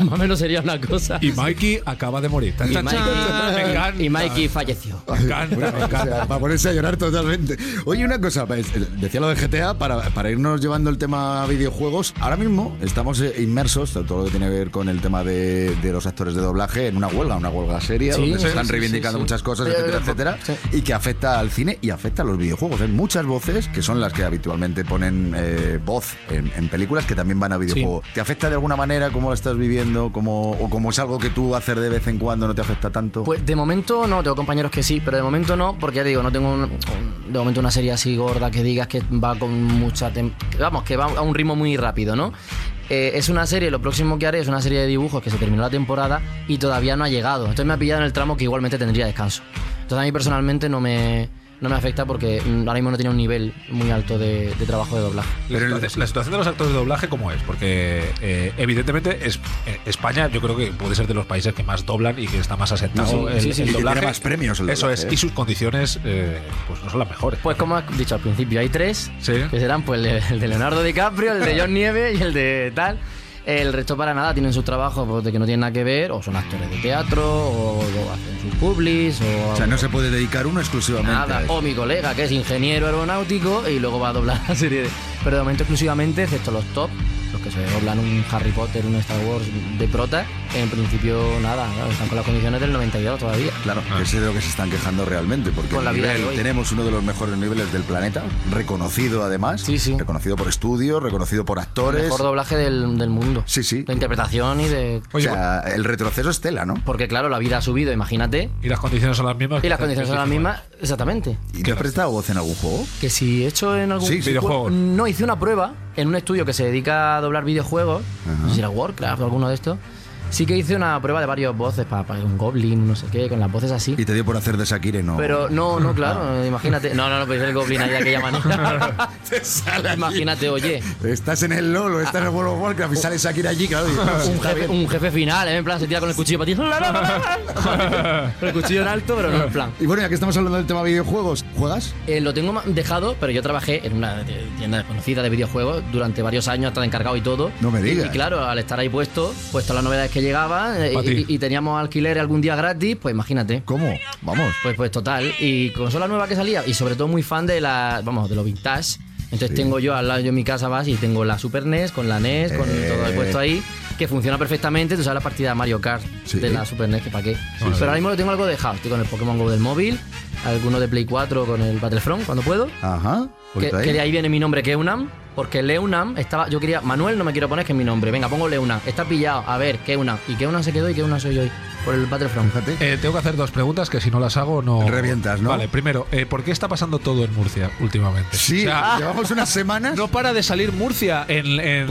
Más o menos sería una cosa. Y Mikey acaba de morir. Y Mikey, chan. Me encanta. y Mikey falleció. Me encanta, me O sea, encanta. para ponerse a llorar totalmente. Oye, una cosa, pues, eh, decía lo de GTA, para, para irnos llevando el tema videojuegos, ahora mismo estamos eh, inmersos, todo lo que tiene que ver con el tema de, de los actores de doblaje, en una huelga, una huelga seria, Sí, donde se están reivindicando sí, sí. muchas cosas, etcétera, etcétera, y que afecta al cine y afecta a los videojuegos. Hay muchas voces que son las que habitualmente ponen eh, voz en, en películas que también van a videojuegos. ¿Te afecta de alguna manera cómo lo estás viviendo? Como, ¿O como es algo que tú haces de vez en cuando no te afecta tanto? Pues de momento no, tengo compañeros que sí, pero de momento no, porque ya te digo, no tengo un- un- de momento una serie así gorda que digas que va con mucha... Vamos, que va a un ritmo muy rápido, ¿no? Eh, es una serie, lo próximo que haré es una serie de dibujos que se terminó la temporada y todavía no ha llegado. Entonces me ha pillado en el tramo que igualmente tendría descanso. Entonces a mí personalmente no me, no me afecta porque mm, ahora mismo no tiene un nivel muy alto de, de trabajo de doblaje. La situación, la situación de los actores de doblaje, ¿cómo es? Porque eh, evidentemente es, eh, España yo creo que puede ser de los países que más doblan y que está más asentado sí, el, sí, sí, el y que doblaje. tiene más premios el Eso doblaje, es, ¿eh? y sus condiciones eh, pues no son las mejores. Pues como has dicho al principio, hay tres, Sí. que serán pues el de, el de Leonardo DiCaprio, el de John Nieve y el de tal. El resto para nada tienen su trabajo pues, de que no tienen nada que ver, o son actores de teatro, o, o hacen sus publis, o... O sea, no se puede dedicar uno exclusivamente Nada, a eso. o mi colega que es ingeniero aeronáutico y luego va a doblar la serie. de- Pero de momento exclusivamente, excepto los top, los que se doblan un Harry Potter, un Star Wars de prota, en principio nada, claro, están con las condiciones del 92 todavía. Claro, que es de lo que se están quejando realmente, porque Con la el vida nivel- tenemos uno de los mejores niveles del planeta, reconocido además, reconocido por estudios, reconocido por actores. Mejor doblaje del, del mundo. Sí, sí. De interpretación y de... o sea, el retroceso es tela, ¿no? Porque claro, la vida ha subido, imagínate. Y las condiciones son las mismas. Y las condiciones son las mismas, exactamente. ¿Y te has prestado voz en algún juego? Que si he hecho en algún Sí, videojuegos. No, hice una prueba en un estudio que se dedica a doblar videojuegos. No sé si era Warcraft o alguno de estos. Sí que hice una prueba de varias voces para, para un Goblin, no sé qué, con las voces así. Y te dio por hacer de Shakira y no. Pero no, no, <laughs> claro, imagínate. No, no, no, pues el Goblin ahí de aquella manera. imagínate, oye. Estás en el LOL o estás en el World of Warcraft y sale Shakira allí, claro. y- <laughs> Un <laughs> jefe, bien. un jefe final, ¿eh? en plan, se tira con el cuchillo para ti. El cuchillo en alto, pero no en plan. Y bueno, ya que estamos hablando del tema videojuegos, ¿juegas? Eh, lo tengo dejado, pero yo trabajé en una tienda conocida de videojuegos durante varios años, hasta encargado y todo. No me Y- digas. Y, claro, al estar ahí puesto, pues todas las novedades que llegaban eh, y, y teníamos alquiler algún día gratis, pues imagínate. ¿Cómo? Vamos. Pues, pues total. Y consola nueva que salía, y sobre todo muy fan de la, vamos, de lo vintage. Entonces tengo yo al lado yo en mi casa vas y tengo la Super NES con la NES, con Eh. todo puesto ahí, que funciona perfectamente. Tú sabes la partida de Mario Kart de la Super NES, que para qué. Pero sí. ahora mismo lo tengo algo dejado. Estoy con el Pokémon Go del móvil, alguno de Play 4 con el Battlefront cuando puedo. Ajá. Que, ahí. que de ahí viene mi nombre, Keunam, porque Leunam estaba. Yo quería. Manuel no me quiero poner, que es mi nombre. Venga, pongo Leunam. Está pillado. A ver, Keunam. Y Keunam se quedó y Keunam soy yo hoy. Por el Battlefront. Eh, tengo que hacer dos preguntas que si no las hago no... Revientas, ¿no? Vale, primero, eh, ¿por qué está pasando todo en Murcia últimamente? Sí, <laughs> llevamos unas semanas. No para de salir Murcia en,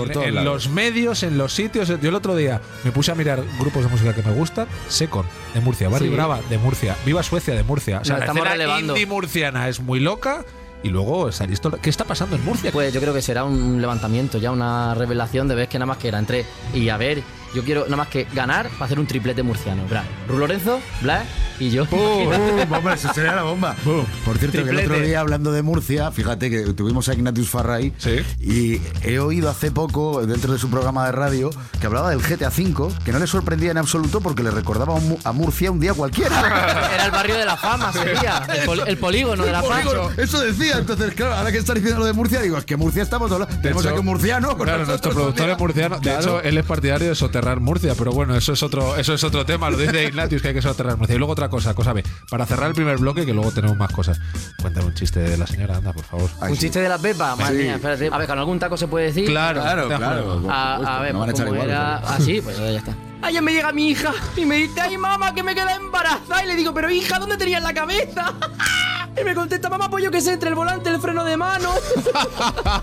los medios, en los sitios. Yo el otro día me puse a mirar grupos de música que me gustan. Secon, de Murcia. Barry Sí. Brava, de Murcia. Viva Suecia, de Murcia. O sea, Nos la escena relevando. indie murciana es muy loca. Y luego ¿Qué está pasando en Murcia? Pues yo creo que será un levantamiento, ya una revelación de ver que nada más que era entre. Y a ver, yo quiero nada más que ganar para hacer un triplete murciano. Bra, Ru Lorenzo, Blas y yo. ¡Bum! Hombre, eso sería la bomba. Por cierto, que el otro día hablando de Murcia, fíjate que tuvimos a Ignatius Farray y he oído hace poco, dentro de su programa de radio, que hablaba del GTA V, que no le sorprendía en absoluto porque le recordaba a Murcia un día cualquiera. <laughs> Era el barrio de la fama, sería. El, pol- el polígono de la fama. Eso decía. Entonces, claro, ahora que estás diciendo lo de Murcia, digo, es que Murcia estamos todos. Tenemos hecho, aquí un murciano. con Claro, nuestro productor es murciano. De Claro. hecho, él es partidario de soterrar Murcia, pero bueno, eso es otro, eso es otro tema. Lo dice Ignatius que hay que soterrar Murcia. Y luego otra cosa, cosa B. Para cerrar el primer bloque, que luego tenemos más cosas. Cuéntame un chiste de la señora, anda, por favor. Un chiste de la Pepa, madre Sí. mía, espérate. A ver, con algún taco se puede decir. Claro, Claro, claro. A, a ver, No van a echar igual, era. Ah, sí, pues ya está. Ayer me llega mi hija y me dice, ay mamá, que me queda embarazada. Y le digo, pero hija, ¿dónde tenías la cabeza? Y me contesta, mamá, pues yo que sé, entre el volante y el freno de mano.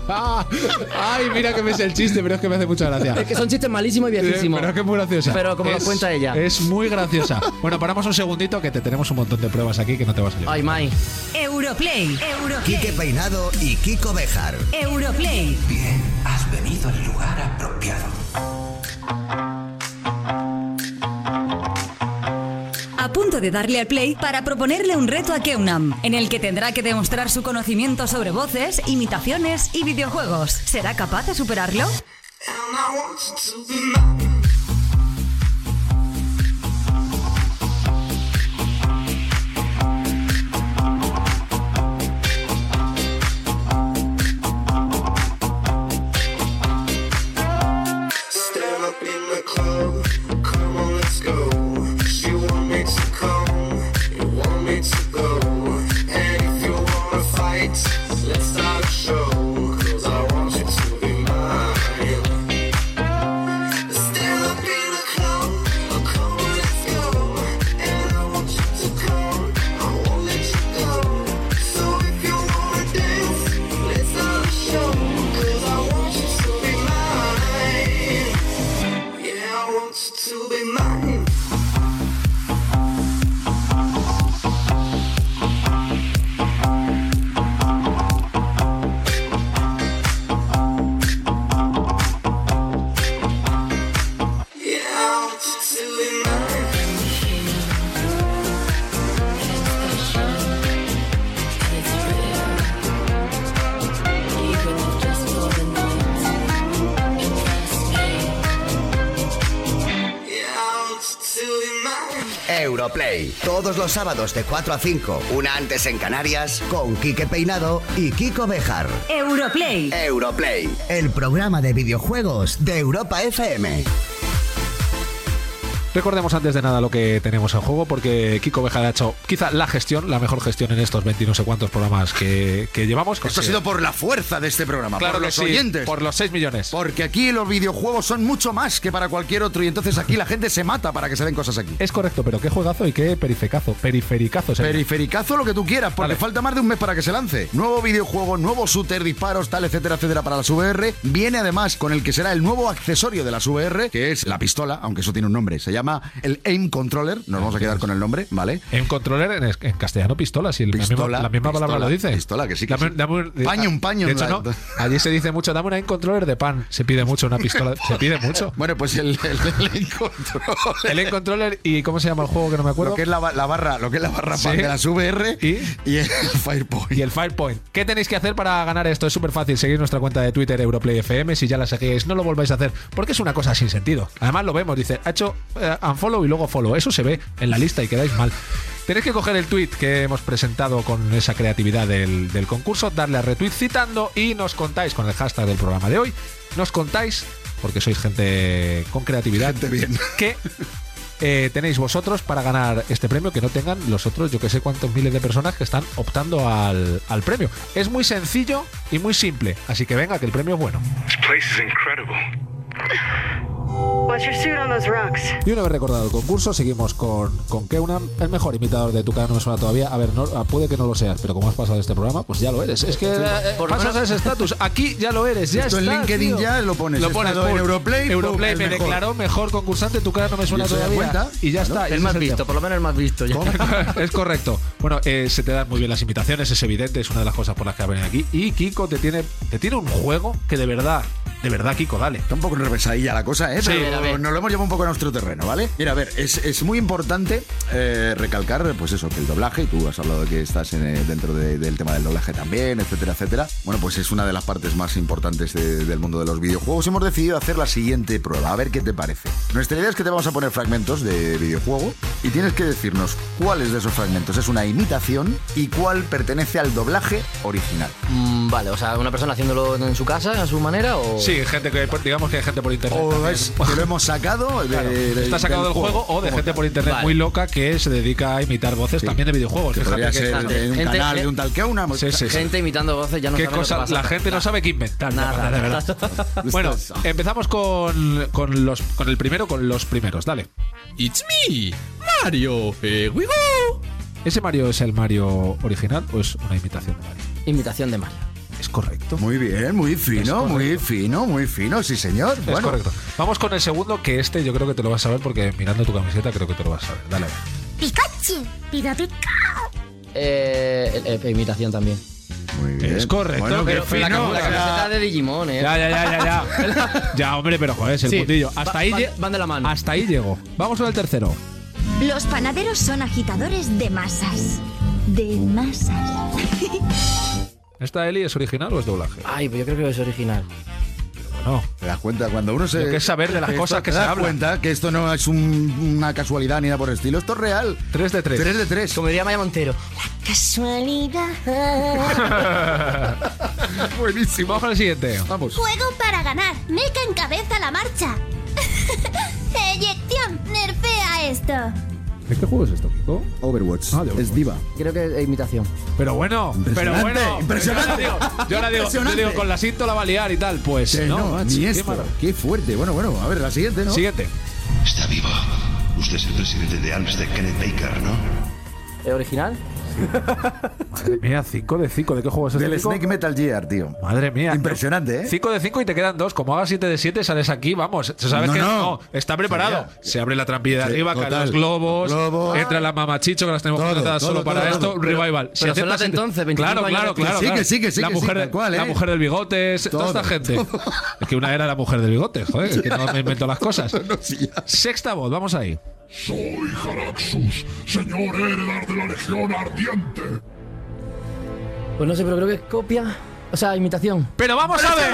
<laughs> Ay, mira que me es el chiste, pero es que me hace mucha gracia. Es que son chistes malísimos y Sí, viejísimos. Pero es que es muy graciosa. Pero como lo cuenta ella. Es muy graciosa. Bueno, paramos un segundito que te tenemos un montón de pruebas aquí que no te va a salir. Ay, Mai. Europlay. Quique Peinado y Kiko Bejar. Europlay. Bien, has venido al lugar apropiado. Punto de darle al play para proponerle un reto a Keunam, en el que tendrá que demostrar su conocimiento sobre voces, imitaciones y videojuegos. ¿Será capaz de superarlo? Todos los sábados de 4 a 5, una antes en Canarias, con Quique Peinado y Kiko Bejar. Europlay. Europlay, el programa de videojuegos de Europa FM. Recordemos antes de nada lo que tenemos en juego, porque Kiko Bejar ha hecho quizá la gestión, la mejor gestión en estos 20 y no sé cuántos programas que, que llevamos. Esto ha sido por la fuerza de este programa, Claro por los sí, oyentes. por los 6 millones. Porque aquí los videojuegos son mucho más que para cualquier otro y entonces aquí la gente se mata para que se den cosas aquí. Es correcto, pero qué juegazo y qué perifericazo. Perifericazo. sería. Perifericazo lo que tú quieras, porque Vale. falta más de un mes para que se lance. Nuevo videojuego, nuevo shooter, disparos, tal, etcétera, etcétera para las VR. Viene además con el que será el nuevo accesorio de las VR, que es la pistola, aunque eso tiene un nombre. Se llama el Aim Controller. Nos vamos a quedar con el nombre, ¿vale? En controller, en, castellano, pistola. Si el- la misma, Pistola, la misma palabra lo dice. pistola, que sí, que Dame- sí. dame un- Paño, un paño, De hecho, la- no. Allí se dice mucho, dame una controller de pan. Se pide mucho una pistola. Se pide mucho. <laughs> Bueno, pues el, el, el Aim Controller. El en controller y ¿cómo se llama el juego que no me acuerdo? Lo que es la, ba- la barra, lo que es la barra Sí. pan de las VR ¿Y? el Firepoint. Y el Firepoint. ¿Qué tenéis que hacer para ganar esto? Es súper fácil. Seguir nuestra cuenta de Twitter EuroplayFM. Si ya la seguís, no lo volváis a hacer. Porque es una cosa sin sentido. Además lo vemos. Dice, ha hecho eh, unfollow y luego follow. Eso se ve en la lista y quedáis mal. Tenéis que coger el tweet que hemos presentado con esa creatividad del, del concurso, darle a retweet citando y nos contáis con el hashtag del programa de hoy. Nos contáis, porque sois gente con creatividad, bien. que eh, tenéis vosotros para ganar este premio que no tengan los otros, yo que sé cuántos miles de personas que están optando al, al premio. Es muy sencillo y muy simple, así que venga, que el premio es bueno. This place is incredible. What's your suit on those rocks? Y una vez recordado el concurso, seguimos con, con Keunam, el mejor imitador de tu cara no me suena todavía. A ver, no, ah, puede que no lo seas, pero como has pasado este programa, pues ya lo eres. Es que eh, por pasas menos- a ese estatus. Aquí ya lo eres, ya Esto en está, LinkedIn tío. ya lo pones. Lo pones en. Europlay, Europlay me mejor. declaró mejor concursante, tu cara no me suena ¿Y todavía. cuenta? Y ya Claro, está. El más es visto, por lo menos el más visto. ya. <laughs> es correcto. Bueno, eh, se te dan muy bien las imitaciones, es evidente, es una de las cosas por las que ha venido aquí. Y Kiko te tiene, te tiene un juego que de verdad, de verdad, Kiko, dale. Está un poco revesadilla la cosa, ¿eh? Sí, Pero nos lo hemos llevado un poco a nuestro terreno, ¿vale? Mira, a ver, es, es muy importante eh, recalcar, pues eso, que el doblaje, y tú has hablado de que estás en, eh, dentro de- del tema del doblaje también, etcétera, etcétera. Bueno, pues es una de las partes más importantes de- del mundo de los videojuegos. Hemos decidido hacer la siguiente prueba, a ver qué te parece. Nuestra idea es que te vamos a poner fragmentos de videojuego y tienes que decirnos cuáles de esos fragmentos es una imitación y cuál pertenece al doblaje original. Mm, vale, o sea, una persona haciéndolo en su casa, a su manera, o. Sí, gente que, digamos que hay gente por internet. O es que lo hemos sacado <laughs> de, Claro, de- está sacado del juego, o de gente tal. por internet Vale. muy loca que se dedica a imitar voces también de videojuegos. Que Fíjate que de un Gente- canal de un tal que una. Sí, sí, sí. Gente imitando voces, ya no ¿Qué sabe lo que cosa? pasa. La gente no sabe qué inventar. Nada. de verdad. <laughs> bueno, empezamos con, con, los, con el primero, con los primeros. Dale. It's me, Mario. Here we go. ¿Ese Mario es el Mario original o es una imitación de Mario? Imitación de Mario. Es correcto. Muy bien, muy fino, muy fino, muy fino, sí señor. Es Bueno, correcto. Vamos con el segundo, que este yo creo que te lo vas a saber porque mirando tu camiseta creo que te lo vas a ver. Dale. Pikachu, pica pica. Eh, eh, eh, imitación también. muy bien. Es correcto. Bueno, Pero la, fino. la camiseta de Digimon, eh. Ya, ya, ya, ya, ya. <laughs> ya, hombre, pero joder, es el Sí, puntillo. va- Hasta ahí, van de la mano. Hasta ahí llego. Vamos con el tercero. Los panaderos son agitadores de masas. De masas. <laughs> ¿Esta Eli es original o es doblaje? Ay, pues yo creo que es original. No. Te das cuenta, cuando uno se. Lo que es saber de las esto- cosas que te se das hablan. cuenta que esto no es un- una casualidad ni nada por el estilo. Esto es real. 3 de 3. 3 de 3. Como diría Maya Montero. Casualidad. <laughs> Buenísimo. Vamos el siguiente. Vamos. Juego para ganar. Meca encabeza la marcha. <laughs> Eyección. Nerfea esto. ¿De qué juego es esto, Kiko? Overwatch. Ah, de Overwatch. Es diva. Creo que es imitación. Pero bueno, pero Impresionante, bueno. impresionante. Yo ahora digo, yo ahora digo, yo Impresionante. digo, con la cinto la va a liar y tal. Pues Que no, no, macho, ni qué esto. maravilla. Qué fuerte. Bueno, bueno, a ver, la siguiente, ¿no? Siguiente. Está vivo. Usted es el presidente de AMS de Kenneth Baker, ¿no? ¿Es original? Madre mía, 5 de 5. ¿De qué juego es este? Del Kiko? Snake Metal Gear, tío. Madre mía. Impresionante, ¿eh? 5 de 5 y te quedan 2. Como hagas 7 de 7, sales aquí, vamos. Sabes No, que no. está preparado. Se abre la trampilla de Sí, arriba, caen los globos, Globos. entra la mamachicho que las tenemos Todo, contratadas todo, solo todo, para todo. esto. Pero- revival. pero son las entonces, 25 Claro, claro, claro. Sí, que sí, que sí, La sí, mujer, tal cual, ¿eh? la mujer del bigote, toda esta gente. <laughs> todo. Es que una era la mujer del bigote, joder, que no me invento las cosas. <laughs> No, sí. Sexta voz, vamos ahí. Soy Jaraxus, señor heredar de la Legión Ardiente. Pues no sé, pero creo que es copia. O sea, imitación. Pero vamos a ver.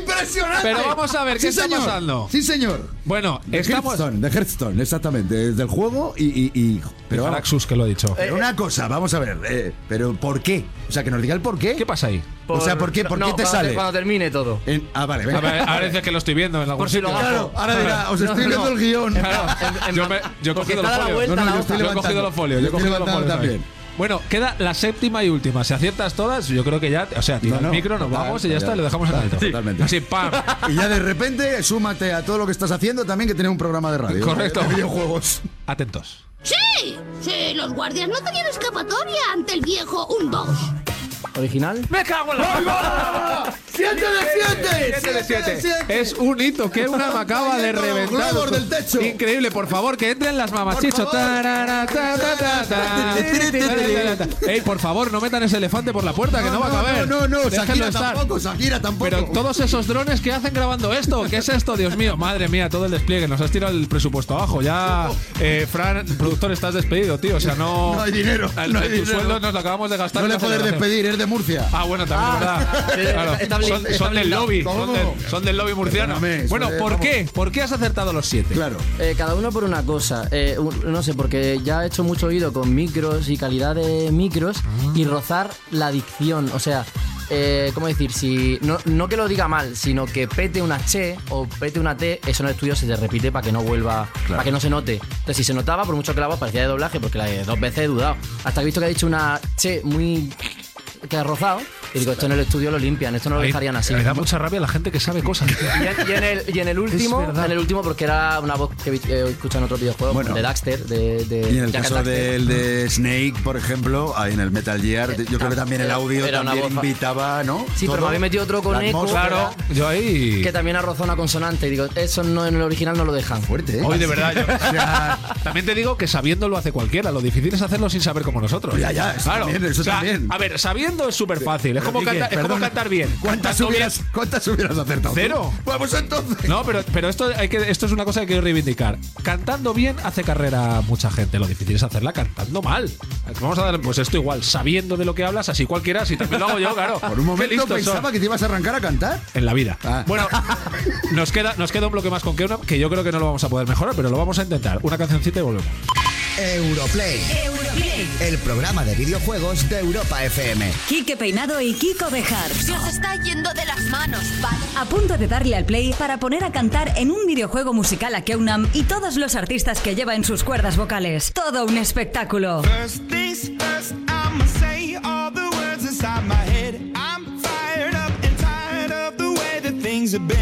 ¡Impresionante! Pero vamos a ver, ¿qué Sí, está señor. pasando? Sí, señor. Bueno, De estamos. Hearthstone, de Hearthstone, exactamente. Es del juego y. y, y- pero, Araxus que lo ha dicho. pero una cosa, vamos a ver. eh, pero ¿por qué? O sea, que nos diga el por qué. ¿Qué pasa ahí? O sea, ¿por qué, por no, qué te sale? Cuando termine todo. En- ah, vale, A venga. ver, ahora dices que lo estoy viendo en algún Por si lo sitio. Claro, ahora dirá, os estoy No, viendo no. el guion. Claro, yo, me, yo he cogido los a folios. yo he cogido los folios. Yo he cogido los folios también. Bueno, queda la séptima y última. Si aciertas todas, yo creo que ya. O sea, tira No, no. el micro, nos Total, vamos y ya total. está, le dejamos en alto. Totalmente. Así, pam. <laughs> Y ya de repente, súmate a todo lo que estás haciendo también que tiene un programa de radio. Correcto. De videojuegos. Atentos. Sí, sí, los guardias no tenían escapatoria ante el viejo un 2. ¿Original? ¡Me cago en la ¡Siete de siete! Siete de siete. Es un hito que una me acaba de reventar. globos del techo. Increíble, por favor, que entren las mamachichos. Ey, por favor, no metan ese elefante por la puerta, que no, va a caber. No, no, no, Shakira tampoco, Shakira tampoco. Pero todos esos drones que hacen grabando esto, ¿qué es esto? Dios mío, madre mía, todo el despliegue. Nos has tirado el presupuesto abajo. Ya, eh, Fran, productor, estás despedido, tío. O sea, no. No hay dinero, El- no hay tu dinero. sueldo nos lo acabamos de gastar. no le puedes despedir, es de Murcia. Ah, bueno, también es verdad. Claro, son, del lobby. Son del, son del lobby murciano. Perdóname, Bueno, ¿por vamos. qué? ¿Por qué has acertado los siete? Claro. Eh, cada uno por una cosa. Eh, no sé, porque ya he hecho mucho oído con micros y calidad de micros y rozar la dicción. O sea, eh, ¿cómo decir? Si no, no que lo diga mal, sino que pete una che o pete una T, eso en el estudio se te repite para que no vuelva, para que no se note. Entonces, si se notaba, por mucho que la voz parecía de doblaje, porque la de dos veces he dudado. Hasta que he visto que ha dicho una che muy. que ha rozado. Y digo, esto en el estudio lo limpian, esto no lo dejarían así. Me da mucha rabia la gente que sabe cosas. <laughs> Y en, y en el, y en el último, en el último, porque era una voz que he escuchado en otro videojuego, Bueno. de Daxter, de, de Y en el Jack caso del de Snake, por ejemplo, ahí en el Metal Gear, yo creo que también el audio también invitaba, ¿no? Sí, pero me habéis metido otro con eco. Claro, yo ahí. Que también ha rozado una consonante. Y digo, eso no en el original no lo dejan. Fuerte, ¿eh? Hoy de verdad, yo- <laughs> O sea, También te digo que sabiendo lo hace cualquiera. Lo difícil es hacerlo sin saber como nosotros. Ya, ya, eso también, eso O sea, también. A ver, sabiendo es súper fácil. Es, como cantar, es como perdona. cantar bien. ¿Cuántas hubieras, bien- ¿Cuántas hubieras acertado? tú? Cero. Vamos entonces. No, pero, pero esto, hay que, esto es una cosa que quiero reivindicar. Cantando bien hace carrera mucha gente. Lo difícil es hacerla cantando mal. Vamos a dar, pues esto igual, sabiendo de lo que hablas, así cualquiera, si también lo hago yo, claro. Por un momento pensaba son. que te ibas a arrancar a cantar. En la vida. Ah. Bueno, nos queda, nos queda un bloque más con que uno, que yo creo que no lo vamos a poder mejorar, pero lo vamos a intentar. Una cancioncita y volvemos. Europlay, el programa de videojuegos de Europa FM. Quique Peinado y Kiko Bejar. Se os está yendo de las manos, vale. A punto de darle al play para poner a cantar en un videojuego musical a Keunam y todos los artistas que lleva en sus cuerdas vocales. Todo un espectáculo. First things first, I'ma say all the words inside my head. I'm fired up and tired of the way that things have been.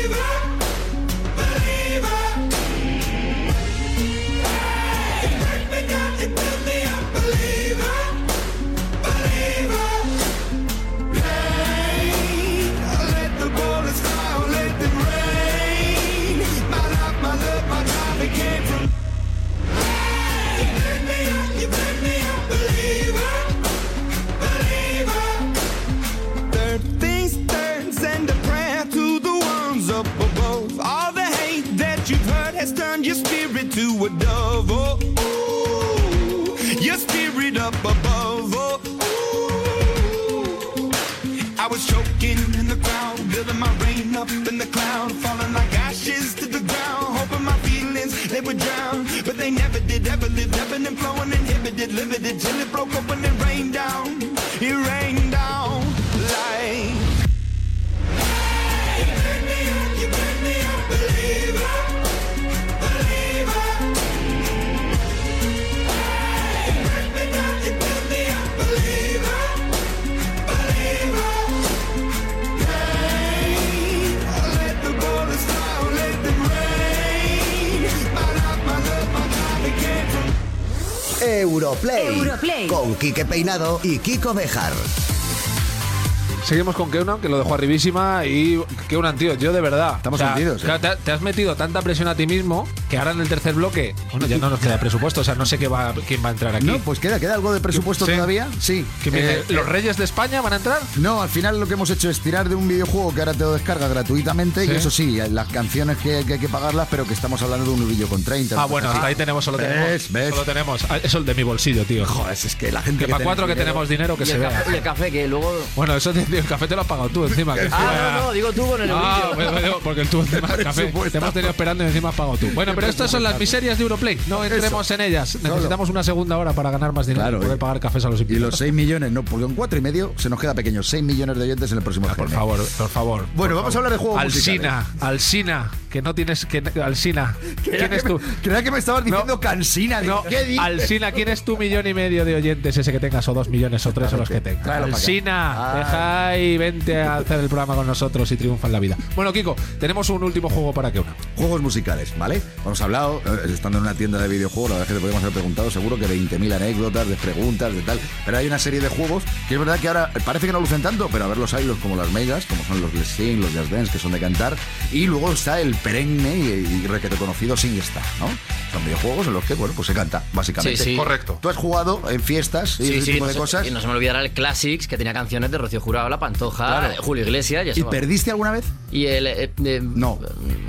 ebbing and flowing, inhibited, limited, till it broke open and it rained down. It rained Europlay. Europlay. Con Quique Peinado y Kiko Bejar. Seguimos con Keunan, que lo dejó arribísima. Y Keunan, tío, yo de verdad. Estamos hundidos, ¿eh? claro, te, te has metido tanta presión a ti mismo que ahora en el tercer bloque, bueno, ya no nos queda presupuesto. O sea, no sé qué va, quién va a entrar aquí. No, pues queda, queda algo de presupuesto Sí. todavía. Sí. Eh, ¿Los Reyes de España van a entrar? No, al final lo que hemos hecho es tirar de un videojuego que ahora te lo descarga gratuitamente Sí. y eso sí, las canciones que, que hay que pagarlas, pero que estamos hablando de un vídeo con 30. Ah, bueno, hasta ahí tenemos, solo tenemos. ¿Ves? ¿Ves? Solo tenemos. Ah, Eso es el de mi bolsillo, tío. Joder, es que la gente Que para cuatro que dinero- tenemos dinero que y, se el vea. café, y el café, que luego. Bueno, eso tío, el café te lo has pagado tú encima. que Ah, no, no, digo tú con el Ah, bueno, porque tú encima el <laughs> café te hemos tenido esperando y encima has pagado tú. Bueno, pero estas son las miserias de Europlay. No entremos en ellas. Necesitamos una segunda hora para ganar más dinero Claro, y poder pagar cafés a los Y los 6 millones, no, porque con 4 y medio se nos queda pequeño. 6 millones de oyentes en el próximo Ah, por favor, por favor. Bueno, por vamos favor. a hablar de juegos Alsina, Alsina, que no tienes que Alsina. <laughs> ¿Quién que, es tú? me, creía que me estabas diciendo cansina. No, ¿Qué dices? Alsina, ¿quién es tu millón y medio de oyentes ese que tengas o dos millones o tres o los que tengas? Alsina, deja y vente a hacer el programa con nosotros y triunfa en la vida. Bueno, Kiko, tenemos un último juego para que una. Juegos musicales, ¿vale? Hemos hablado, eh, estando en una tienda de videojuegos, la verdad es que te podríamos haber preguntado seguro que 20.000 anécdotas, de preguntas, de tal. Pero hay una serie de juegos que es verdad que ahora parece que no lucen tanto, pero a ver los hay los como las megas, como son los Let's Sing, los Just Dance, que son de cantar. Y luego está el perenne y, y requete conocido SingStar, ¿no? Son videojuegos en los que, bueno, pues se canta, básicamente. Sí, sí. Correcto. Tú has jugado en fiestas y ese tipo no de se- cosas. Y no se me olvidará el Classics, que tenía canciones de Rocío Jurado, La Pantoja, Claro. Julio Iglesias. ¿Y perdiste alguna vez? Y el. eh, eh, No.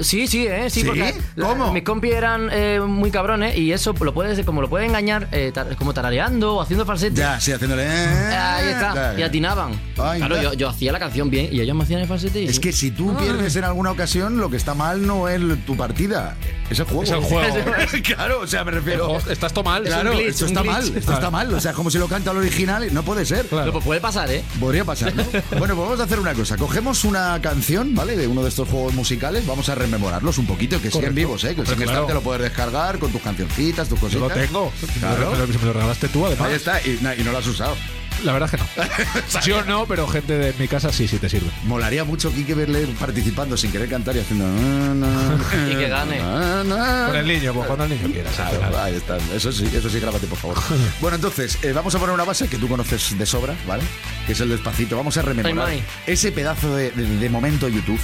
Sí, sí, ¿eh? Sí, ¿Sí? porque la- ¿Cómo? Mis compis eran eh, muy cabrones y eso lo puedes, como lo puedes engañar, eh, tar- como tarareando o haciendo falsete. Ya, sí, haciéndole. eh, Ahí está, ya, y ya. atinaban. Ay, claro, ya. yo, yo hacía la canción bien y ellos me hacían el falsete. Y Es que si tú pierdes en alguna ocasión, lo que está mal no es tu partida, es el juego. Es el juego. <laughs> claro, o sea, me refiero. Estás todo mal. Claro, glitch, esto un está glitch. mal, esto está mal. O sea, como si lo canta el original, no puede ser. Pero pues puede pasar, ¿eh? Podría pasar, ¿no? <laughs> bueno, pues vamos a hacer una cosa. Cogemos una canción, ¿vale? De uno de estos juegos musicales, vamos a rememorarlos un poquito, que siguen Correcto. vivos, ¿eh? Que Claro. te lo puedes descargar con tus cancioncitas, tus Yo cositas. lo tengo. Claro. Me lo, me lo regalaste tú, además. Ahí está, y, na- y no lo has usado. La verdad es que no. <laughs> Yo no, pero gente de mi casa sí, sí te sirve. Molaría mucho Kike verle participando sin querer cantar y haciendo. "Na, na, <laughs> Y que gane. na, na". Con el niño, pues cuando el niño quieras. al Claro, ahí está. Eso sí, eso sí, grábate, por favor. Bueno, entonces, eh, vamos a poner una base que tú conoces de sobra, ¿vale? Que es el despacito. Vamos a rememorar ese pedazo de, de- de momento YouTube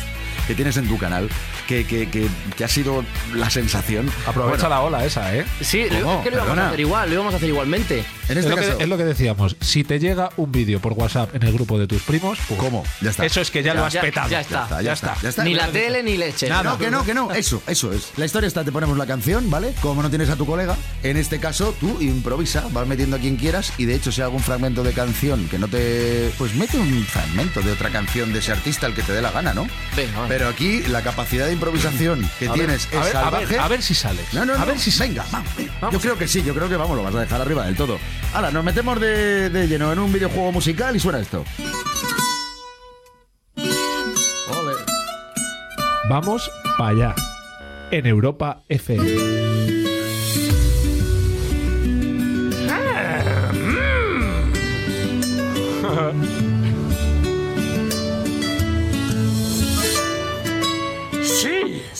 que tienes en tu canal, que, que- que- que ha sido la sensación. Aprovecha Bueno, la ola esa, ¿eh? Sí, lo- ¿Cómo? es que lo íbamos a hacer igual, lo íbamos a hacer igualmente. En Es este lo, que, es lo que decíamos. Si te llega un vídeo por WhatsApp en el grupo de tus primos, pues, ¿Cómo? Ya está. Eso es que ya, Ya, lo has ya, petado. ya está. ya está, ya está. Ni la tele ni leche. No, que no, que no, eso, eso es. La historia está, te ponemos la canción, ¿vale? Como no tienes a tu colega, en este caso tú improvisa, vas metiendo a quien quieras y de hecho si hay algún fragmento de canción que no te... Pues mete un fragmento de otra canción de ese artista al que te dé la gana, ¿no? Venga, vale. Pero aquí la capacidad de improvisación que tienes ver, es a ver. A ver, si sales. A ver si. Venga, vamos. Yo creo que sí, yo creo que vamos, lo vas a dejar arriba del todo. Ahora, nos metemos de, lleno en un videojuego musical y suena esto. Vamos para allá. En Europa FM. Ah, mm.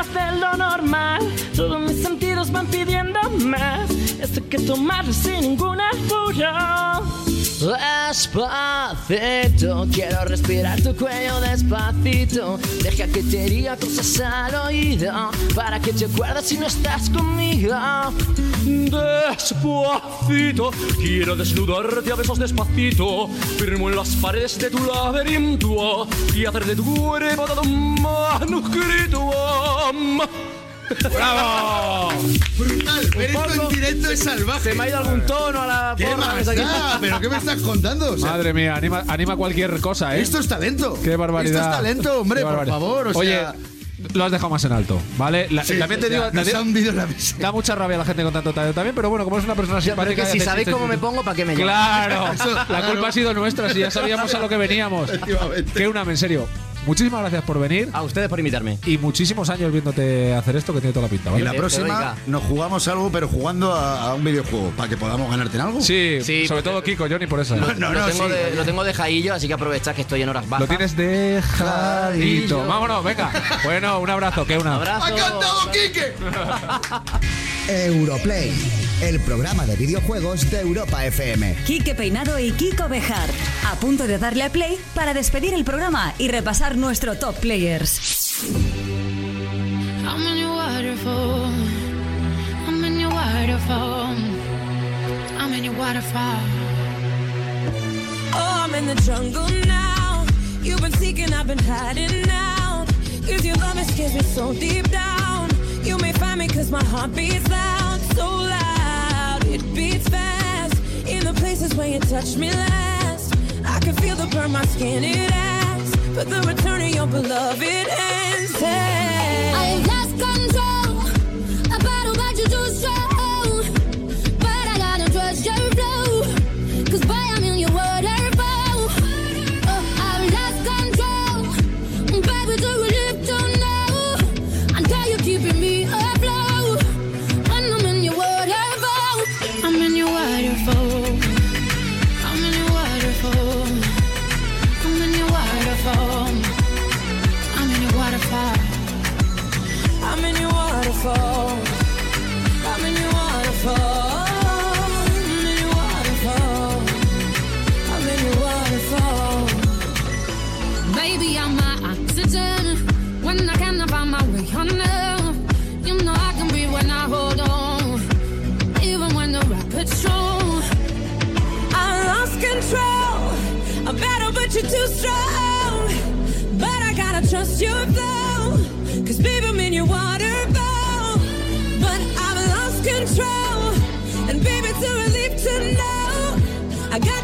Más de lo normal. Todos mis sentidos van pidiendo más. Esto que tomarlo sin ningún apuro. Despacito, quiero respirar tu cuello despacito. Deja que te diga cosas al oído para que te acuerdes si no estás conmigo. Despacito, quiero desnudarte a besos despacito. Firmo en las paredes de tu laberinto y hacer de tu cuerpo todo un manuscrito. ¡Bravo! Brutal, ver esto en directo es salvaje. Se me ha ido algún tono a la ¿Qué porra más que está aquí. da? ¿Pero qué me estás contando? O sea, Madre mía, anima, anima cualquier cosa, ¿eh? Esto es talento. Qué barbaridad. Esto es talento, hombre, Qué por barbaridad. favor. O Oye, sea, lo has dejado más en alto, ¿vale? La- Sí, también te digo, nos te digo- ha hundido la mesa. da mucha rabia a la gente con tanto talento también, pero bueno, como es una persona Pero simpática. que si hace sabéis chistes- cómo me pongo, ¿para qué me llamáis? Claro, <laughs> Eso, la claro. culpa ha sido nuestra, si ya sabíamos a lo que veníamos. Efectivamente. Que una, en serio. Muchísimas gracias por venir A ustedes por invitarme. y muchísimos años viéndote hacer esto que tiene toda la pinta, Y ¿vale? la Eh, próxima venga. nos jugamos algo, pero jugando a, a un videojuego, para que podamos ganarte en algo. Sí, Sí, sobre todo Kiko, Johnny, por eso. Lo, No, lo no, tengo sí. de, lo tengo de jaillo, así que aprovechad que estoy en horas bajas. Lo tienes dejadito. Jadillo. Vámonos, venga. Bueno, un abrazo, que una. Abrazo. ¡Ha cantado Quique! Europlay, el programa de videojuegos de Europa FM. Quique Peinado y Kiko Bejar. A punto de darle a play para despedir el programa y repasar nuestro top players. I'm in your waterfall. I'm in your waterfall. I'm in your waterfall. Oh, I'm in the jungle now. You've been seeking, I've been hiding now. Cause your love scares me so deep down. You may find me cause my heart beats loud, so loud. Places touch me last. I can feel the burn, my skin it asks. But the return of your beloved ends. I lost control. A battle, but you too strong.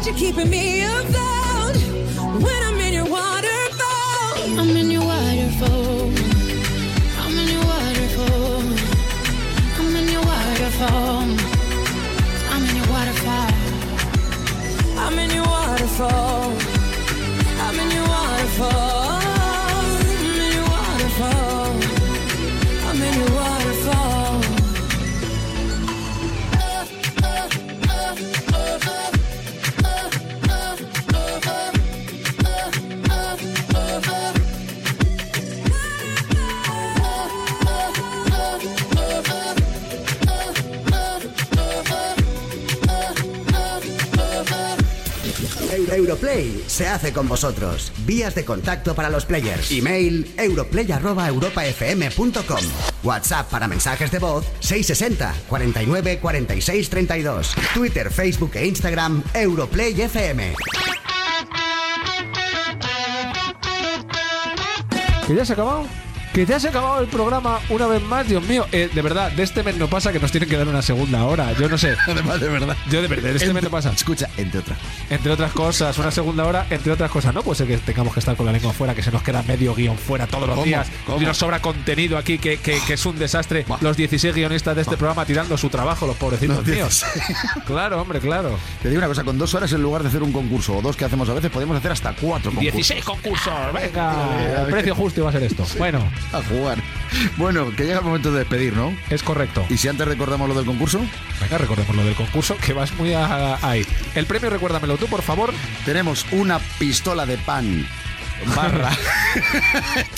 you're keeping me alive. Europlay se hace con vosotros. Vías de contacto para los players. Email europlay@europafm.com. WhatsApp para mensajes de voz 660 49 46 32. Twitter, Facebook e Instagram Europlay FM. ¿Que ya se ha acabado? Que ya se ha acabado el programa una vez más, Dios mío. Eh, de verdad, de este mes no pasa que nos tienen que dar una segunda hora. Yo no sé. <laughs> Además, de verdad. Yo de verdad, de este mes no pasa. Escucha, entre otras. Entre otras cosas, una segunda hora, entre otras cosas. No puede ser que tengamos que estar con la lengua fuera, que se nos queda medio guion fuera todos los ¿Cómo? días. ¿Cómo? Y nos sobra contenido aquí, que, que- que es un desastre. Los 16 guionistas de este programa tirando su trabajo, los pobrecitos Los míos. claro, hombre, claro. Te digo una cosa, con dos horas en lugar de hacer un concurso o dos que hacemos a veces, podemos hacer hasta cuatro concursos. 16 concursos, venga. <laughs> Venga, El precio justo iba a ser esto. Bueno, A jugar. Bueno, que llega el momento de despedir, ¿no? es correcto. Y si antes recordamos lo del concurso, Venga, recordemos lo del concurso, que vas muy a- ahí. El premio, recuérdamelo tú, por favor. tenemos una pistola de pan barra. <laughs>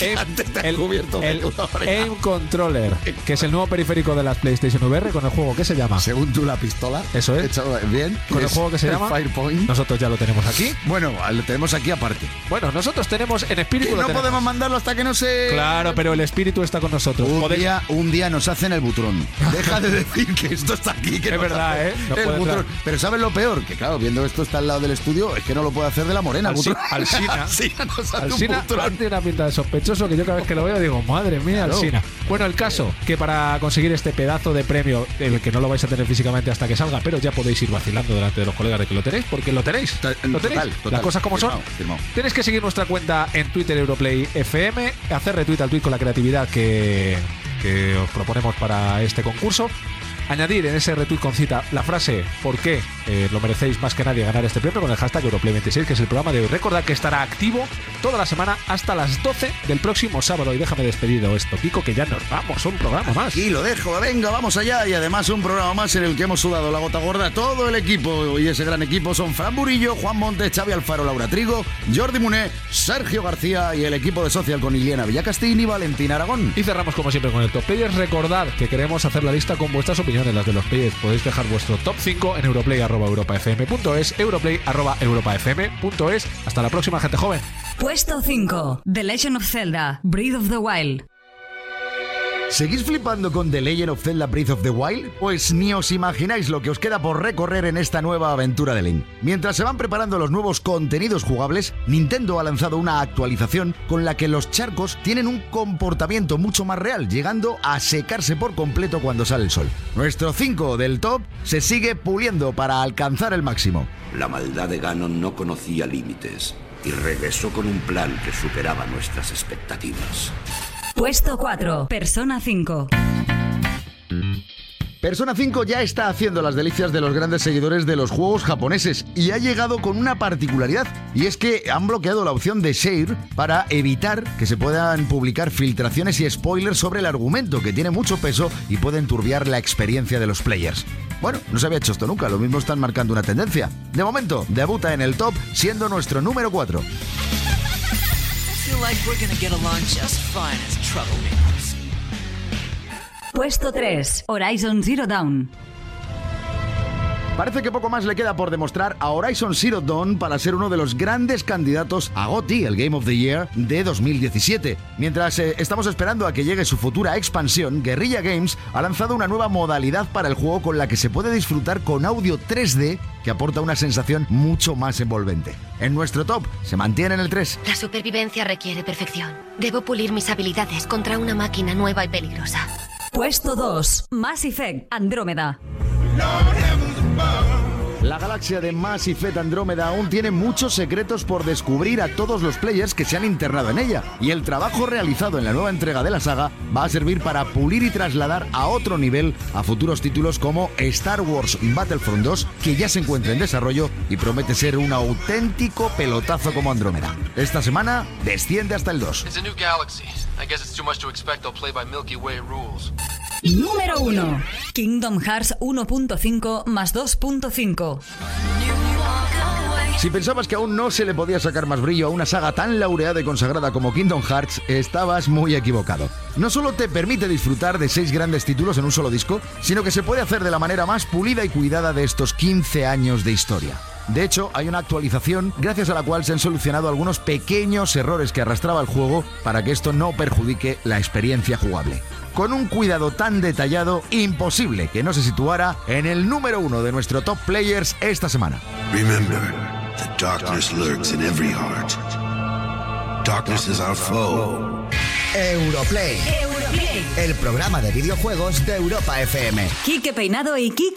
Aim Controller, que es el nuevo periférico de las PlayStation VR con el juego que se llama. Según tú la pistola, Eso es. hecho bien. Con el juego que se llama Firepoint. Nosotros ya lo tenemos aquí. Bueno, lo tenemos aquí aparte. Bueno, nosotros tenemos en espíritu. Que no tenemos. podemos mandarlo hasta que no se... Claro, pero el espíritu está con nosotros. Un Podéis- día, un día nos hacen el butrón. <laughs> Deja de decir que esto está aquí. Que Es nos verdad, ¿eh? No el puede butrón. entrar. Pero ¿sabes lo peor? Que claro, viendo esto está al lado del estudio, es que no lo puede hacer de la morena. Alsi- butrón. Alsina. Alsina <laughs> nos butrón. tiene una pinta de sospechoso que yo cada vez que lo veo digo, madre mía, Claro. Alsina. Bueno, el caso, que para conseguir este pedazo de premio, el que no lo vais a tener físicamente hasta que salga, pero ya podéis ir vacilando delante de los colegas de que lo tenéis, porque lo tenéis. ¿Lo tenéis? total, total. Las cosas como son. Firmado. Tenéis que seguir nuestra cuenta en Twitter Europlay FM, hacer retweet al tweet con la creatividad que, que os proponemos para este concurso. Añadir en ese retweet con cita la frase ¿Por qué eh, lo merecéis más que nadie ganar este premio? con el hashtag Europlay26, que es el programa de hoy. Recordad que estará activo toda la semana hasta las 12 del próximo sábado. Y déjame despedido esto, Kiko, que ya nos vamos, un programa más. Y lo dejo, venga, vamos allá. Y además un programa más en el que hemos sudado la gota gorda todo el equipo. Y ese gran equipo son Fran Burillo, Juan Montes, Xavi Alfaro, Laura Trigo, Jordi Muné, Sergio García y el equipo de Social con Iliana Villacastín y Valentín Aragón. Y cerramos como siempre con el top players. Recordad que queremos hacer la lista con vuestras opiniones, las de los players. Podéis dejar vuestro top 5 en europlay.europafm.es, europlay.europafm.es. Hasta la próxima, gente joven. Puesto 5. The Legend of Zelda, Breath of the Wild. ¿Seguís flipando con The Legend of Zelda Breath of the Wild? Pues ni os imagináis lo que os queda por recorrer en esta nueva aventura de Link. Mientras se van preparando los nuevos contenidos jugables, Nintendo ha lanzado una actualización con la que los charcos tienen un comportamiento mucho más real, llegando a secarse por completo cuando sale el sol. Nuestro 5 del top se sigue puliendo para alcanzar el máximo. La maldad de Ganon no conocía límites y regresó con un plan que superaba nuestras expectativas. Puesto 4. Persona 5. Persona 5 ya está haciendo las delicias de los grandes seguidores de los juegos japoneses y ha llegado con una particularidad y es que han bloqueado la opción de share para evitar que se puedan publicar filtraciones y spoilers sobre el argumento que tiene mucho peso y puede enturbiar la experiencia de los players. Bueno, no se había hecho esto nunca, lo mismo están marcando una tendencia. De momento, debuta en el top siendo nuestro número 4. Feel like we're gonna get along just fine as troublemakers. Puesto 3. Horizon Zero Dawn. Parece que poco más le queda por demostrar a Horizon Zero Dawn para ser uno de los grandes candidatos a GOTY, el Game of the Year de 2017. Mientras eh, estamos esperando a que llegue su futura expansión, Guerrilla Games ha lanzado una nueva modalidad para el juego con la que se puede disfrutar con audio 3D que aporta una sensación mucho más envolvente. En nuestro top se mantiene en el 3. La supervivencia requiere perfección. Debo pulir mis habilidades contra una máquina nueva y peligrosa. Puesto 2. Mass Effect Andrómeda. La galaxia de Mass Effect Andrómeda aún tiene muchos secretos por descubrir a todos los players que se han internado en ella, y el trabajo realizado en la nueva entrega de la saga va a servir para pulir y trasladar a otro nivel a futuros títulos como Star Wars Battlefront 2, que ya se encuentra en desarrollo y promete ser un auténtico pelotazo como Andrómeda. Esta semana desciende hasta el 2. Número 1. Kingdom Hearts 1.5 más 2.5. Si pensabas que aún no se le podía sacar más brillo a una saga tan laureada y consagrada como Kingdom Hearts, estabas muy equivocado. No solo te permite disfrutar de seis grandes títulos en un solo disco, sino que se puede hacer de la manera más pulida y cuidada de estos 15 años de historia. De hecho, hay una actualización gracias a la cual se han solucionado algunos pequeños errores que arrastraba el juego para que esto no perjudique la experiencia jugable. Con un cuidado tan detallado, imposible que no se situara en el número uno de nuestro top players esta semana. Remember, the darkness lurks in every heart. Darkness is our foe, Europlay, Europlay. el programa de videojuegos de Europa FM. Quique Peinado y Kiko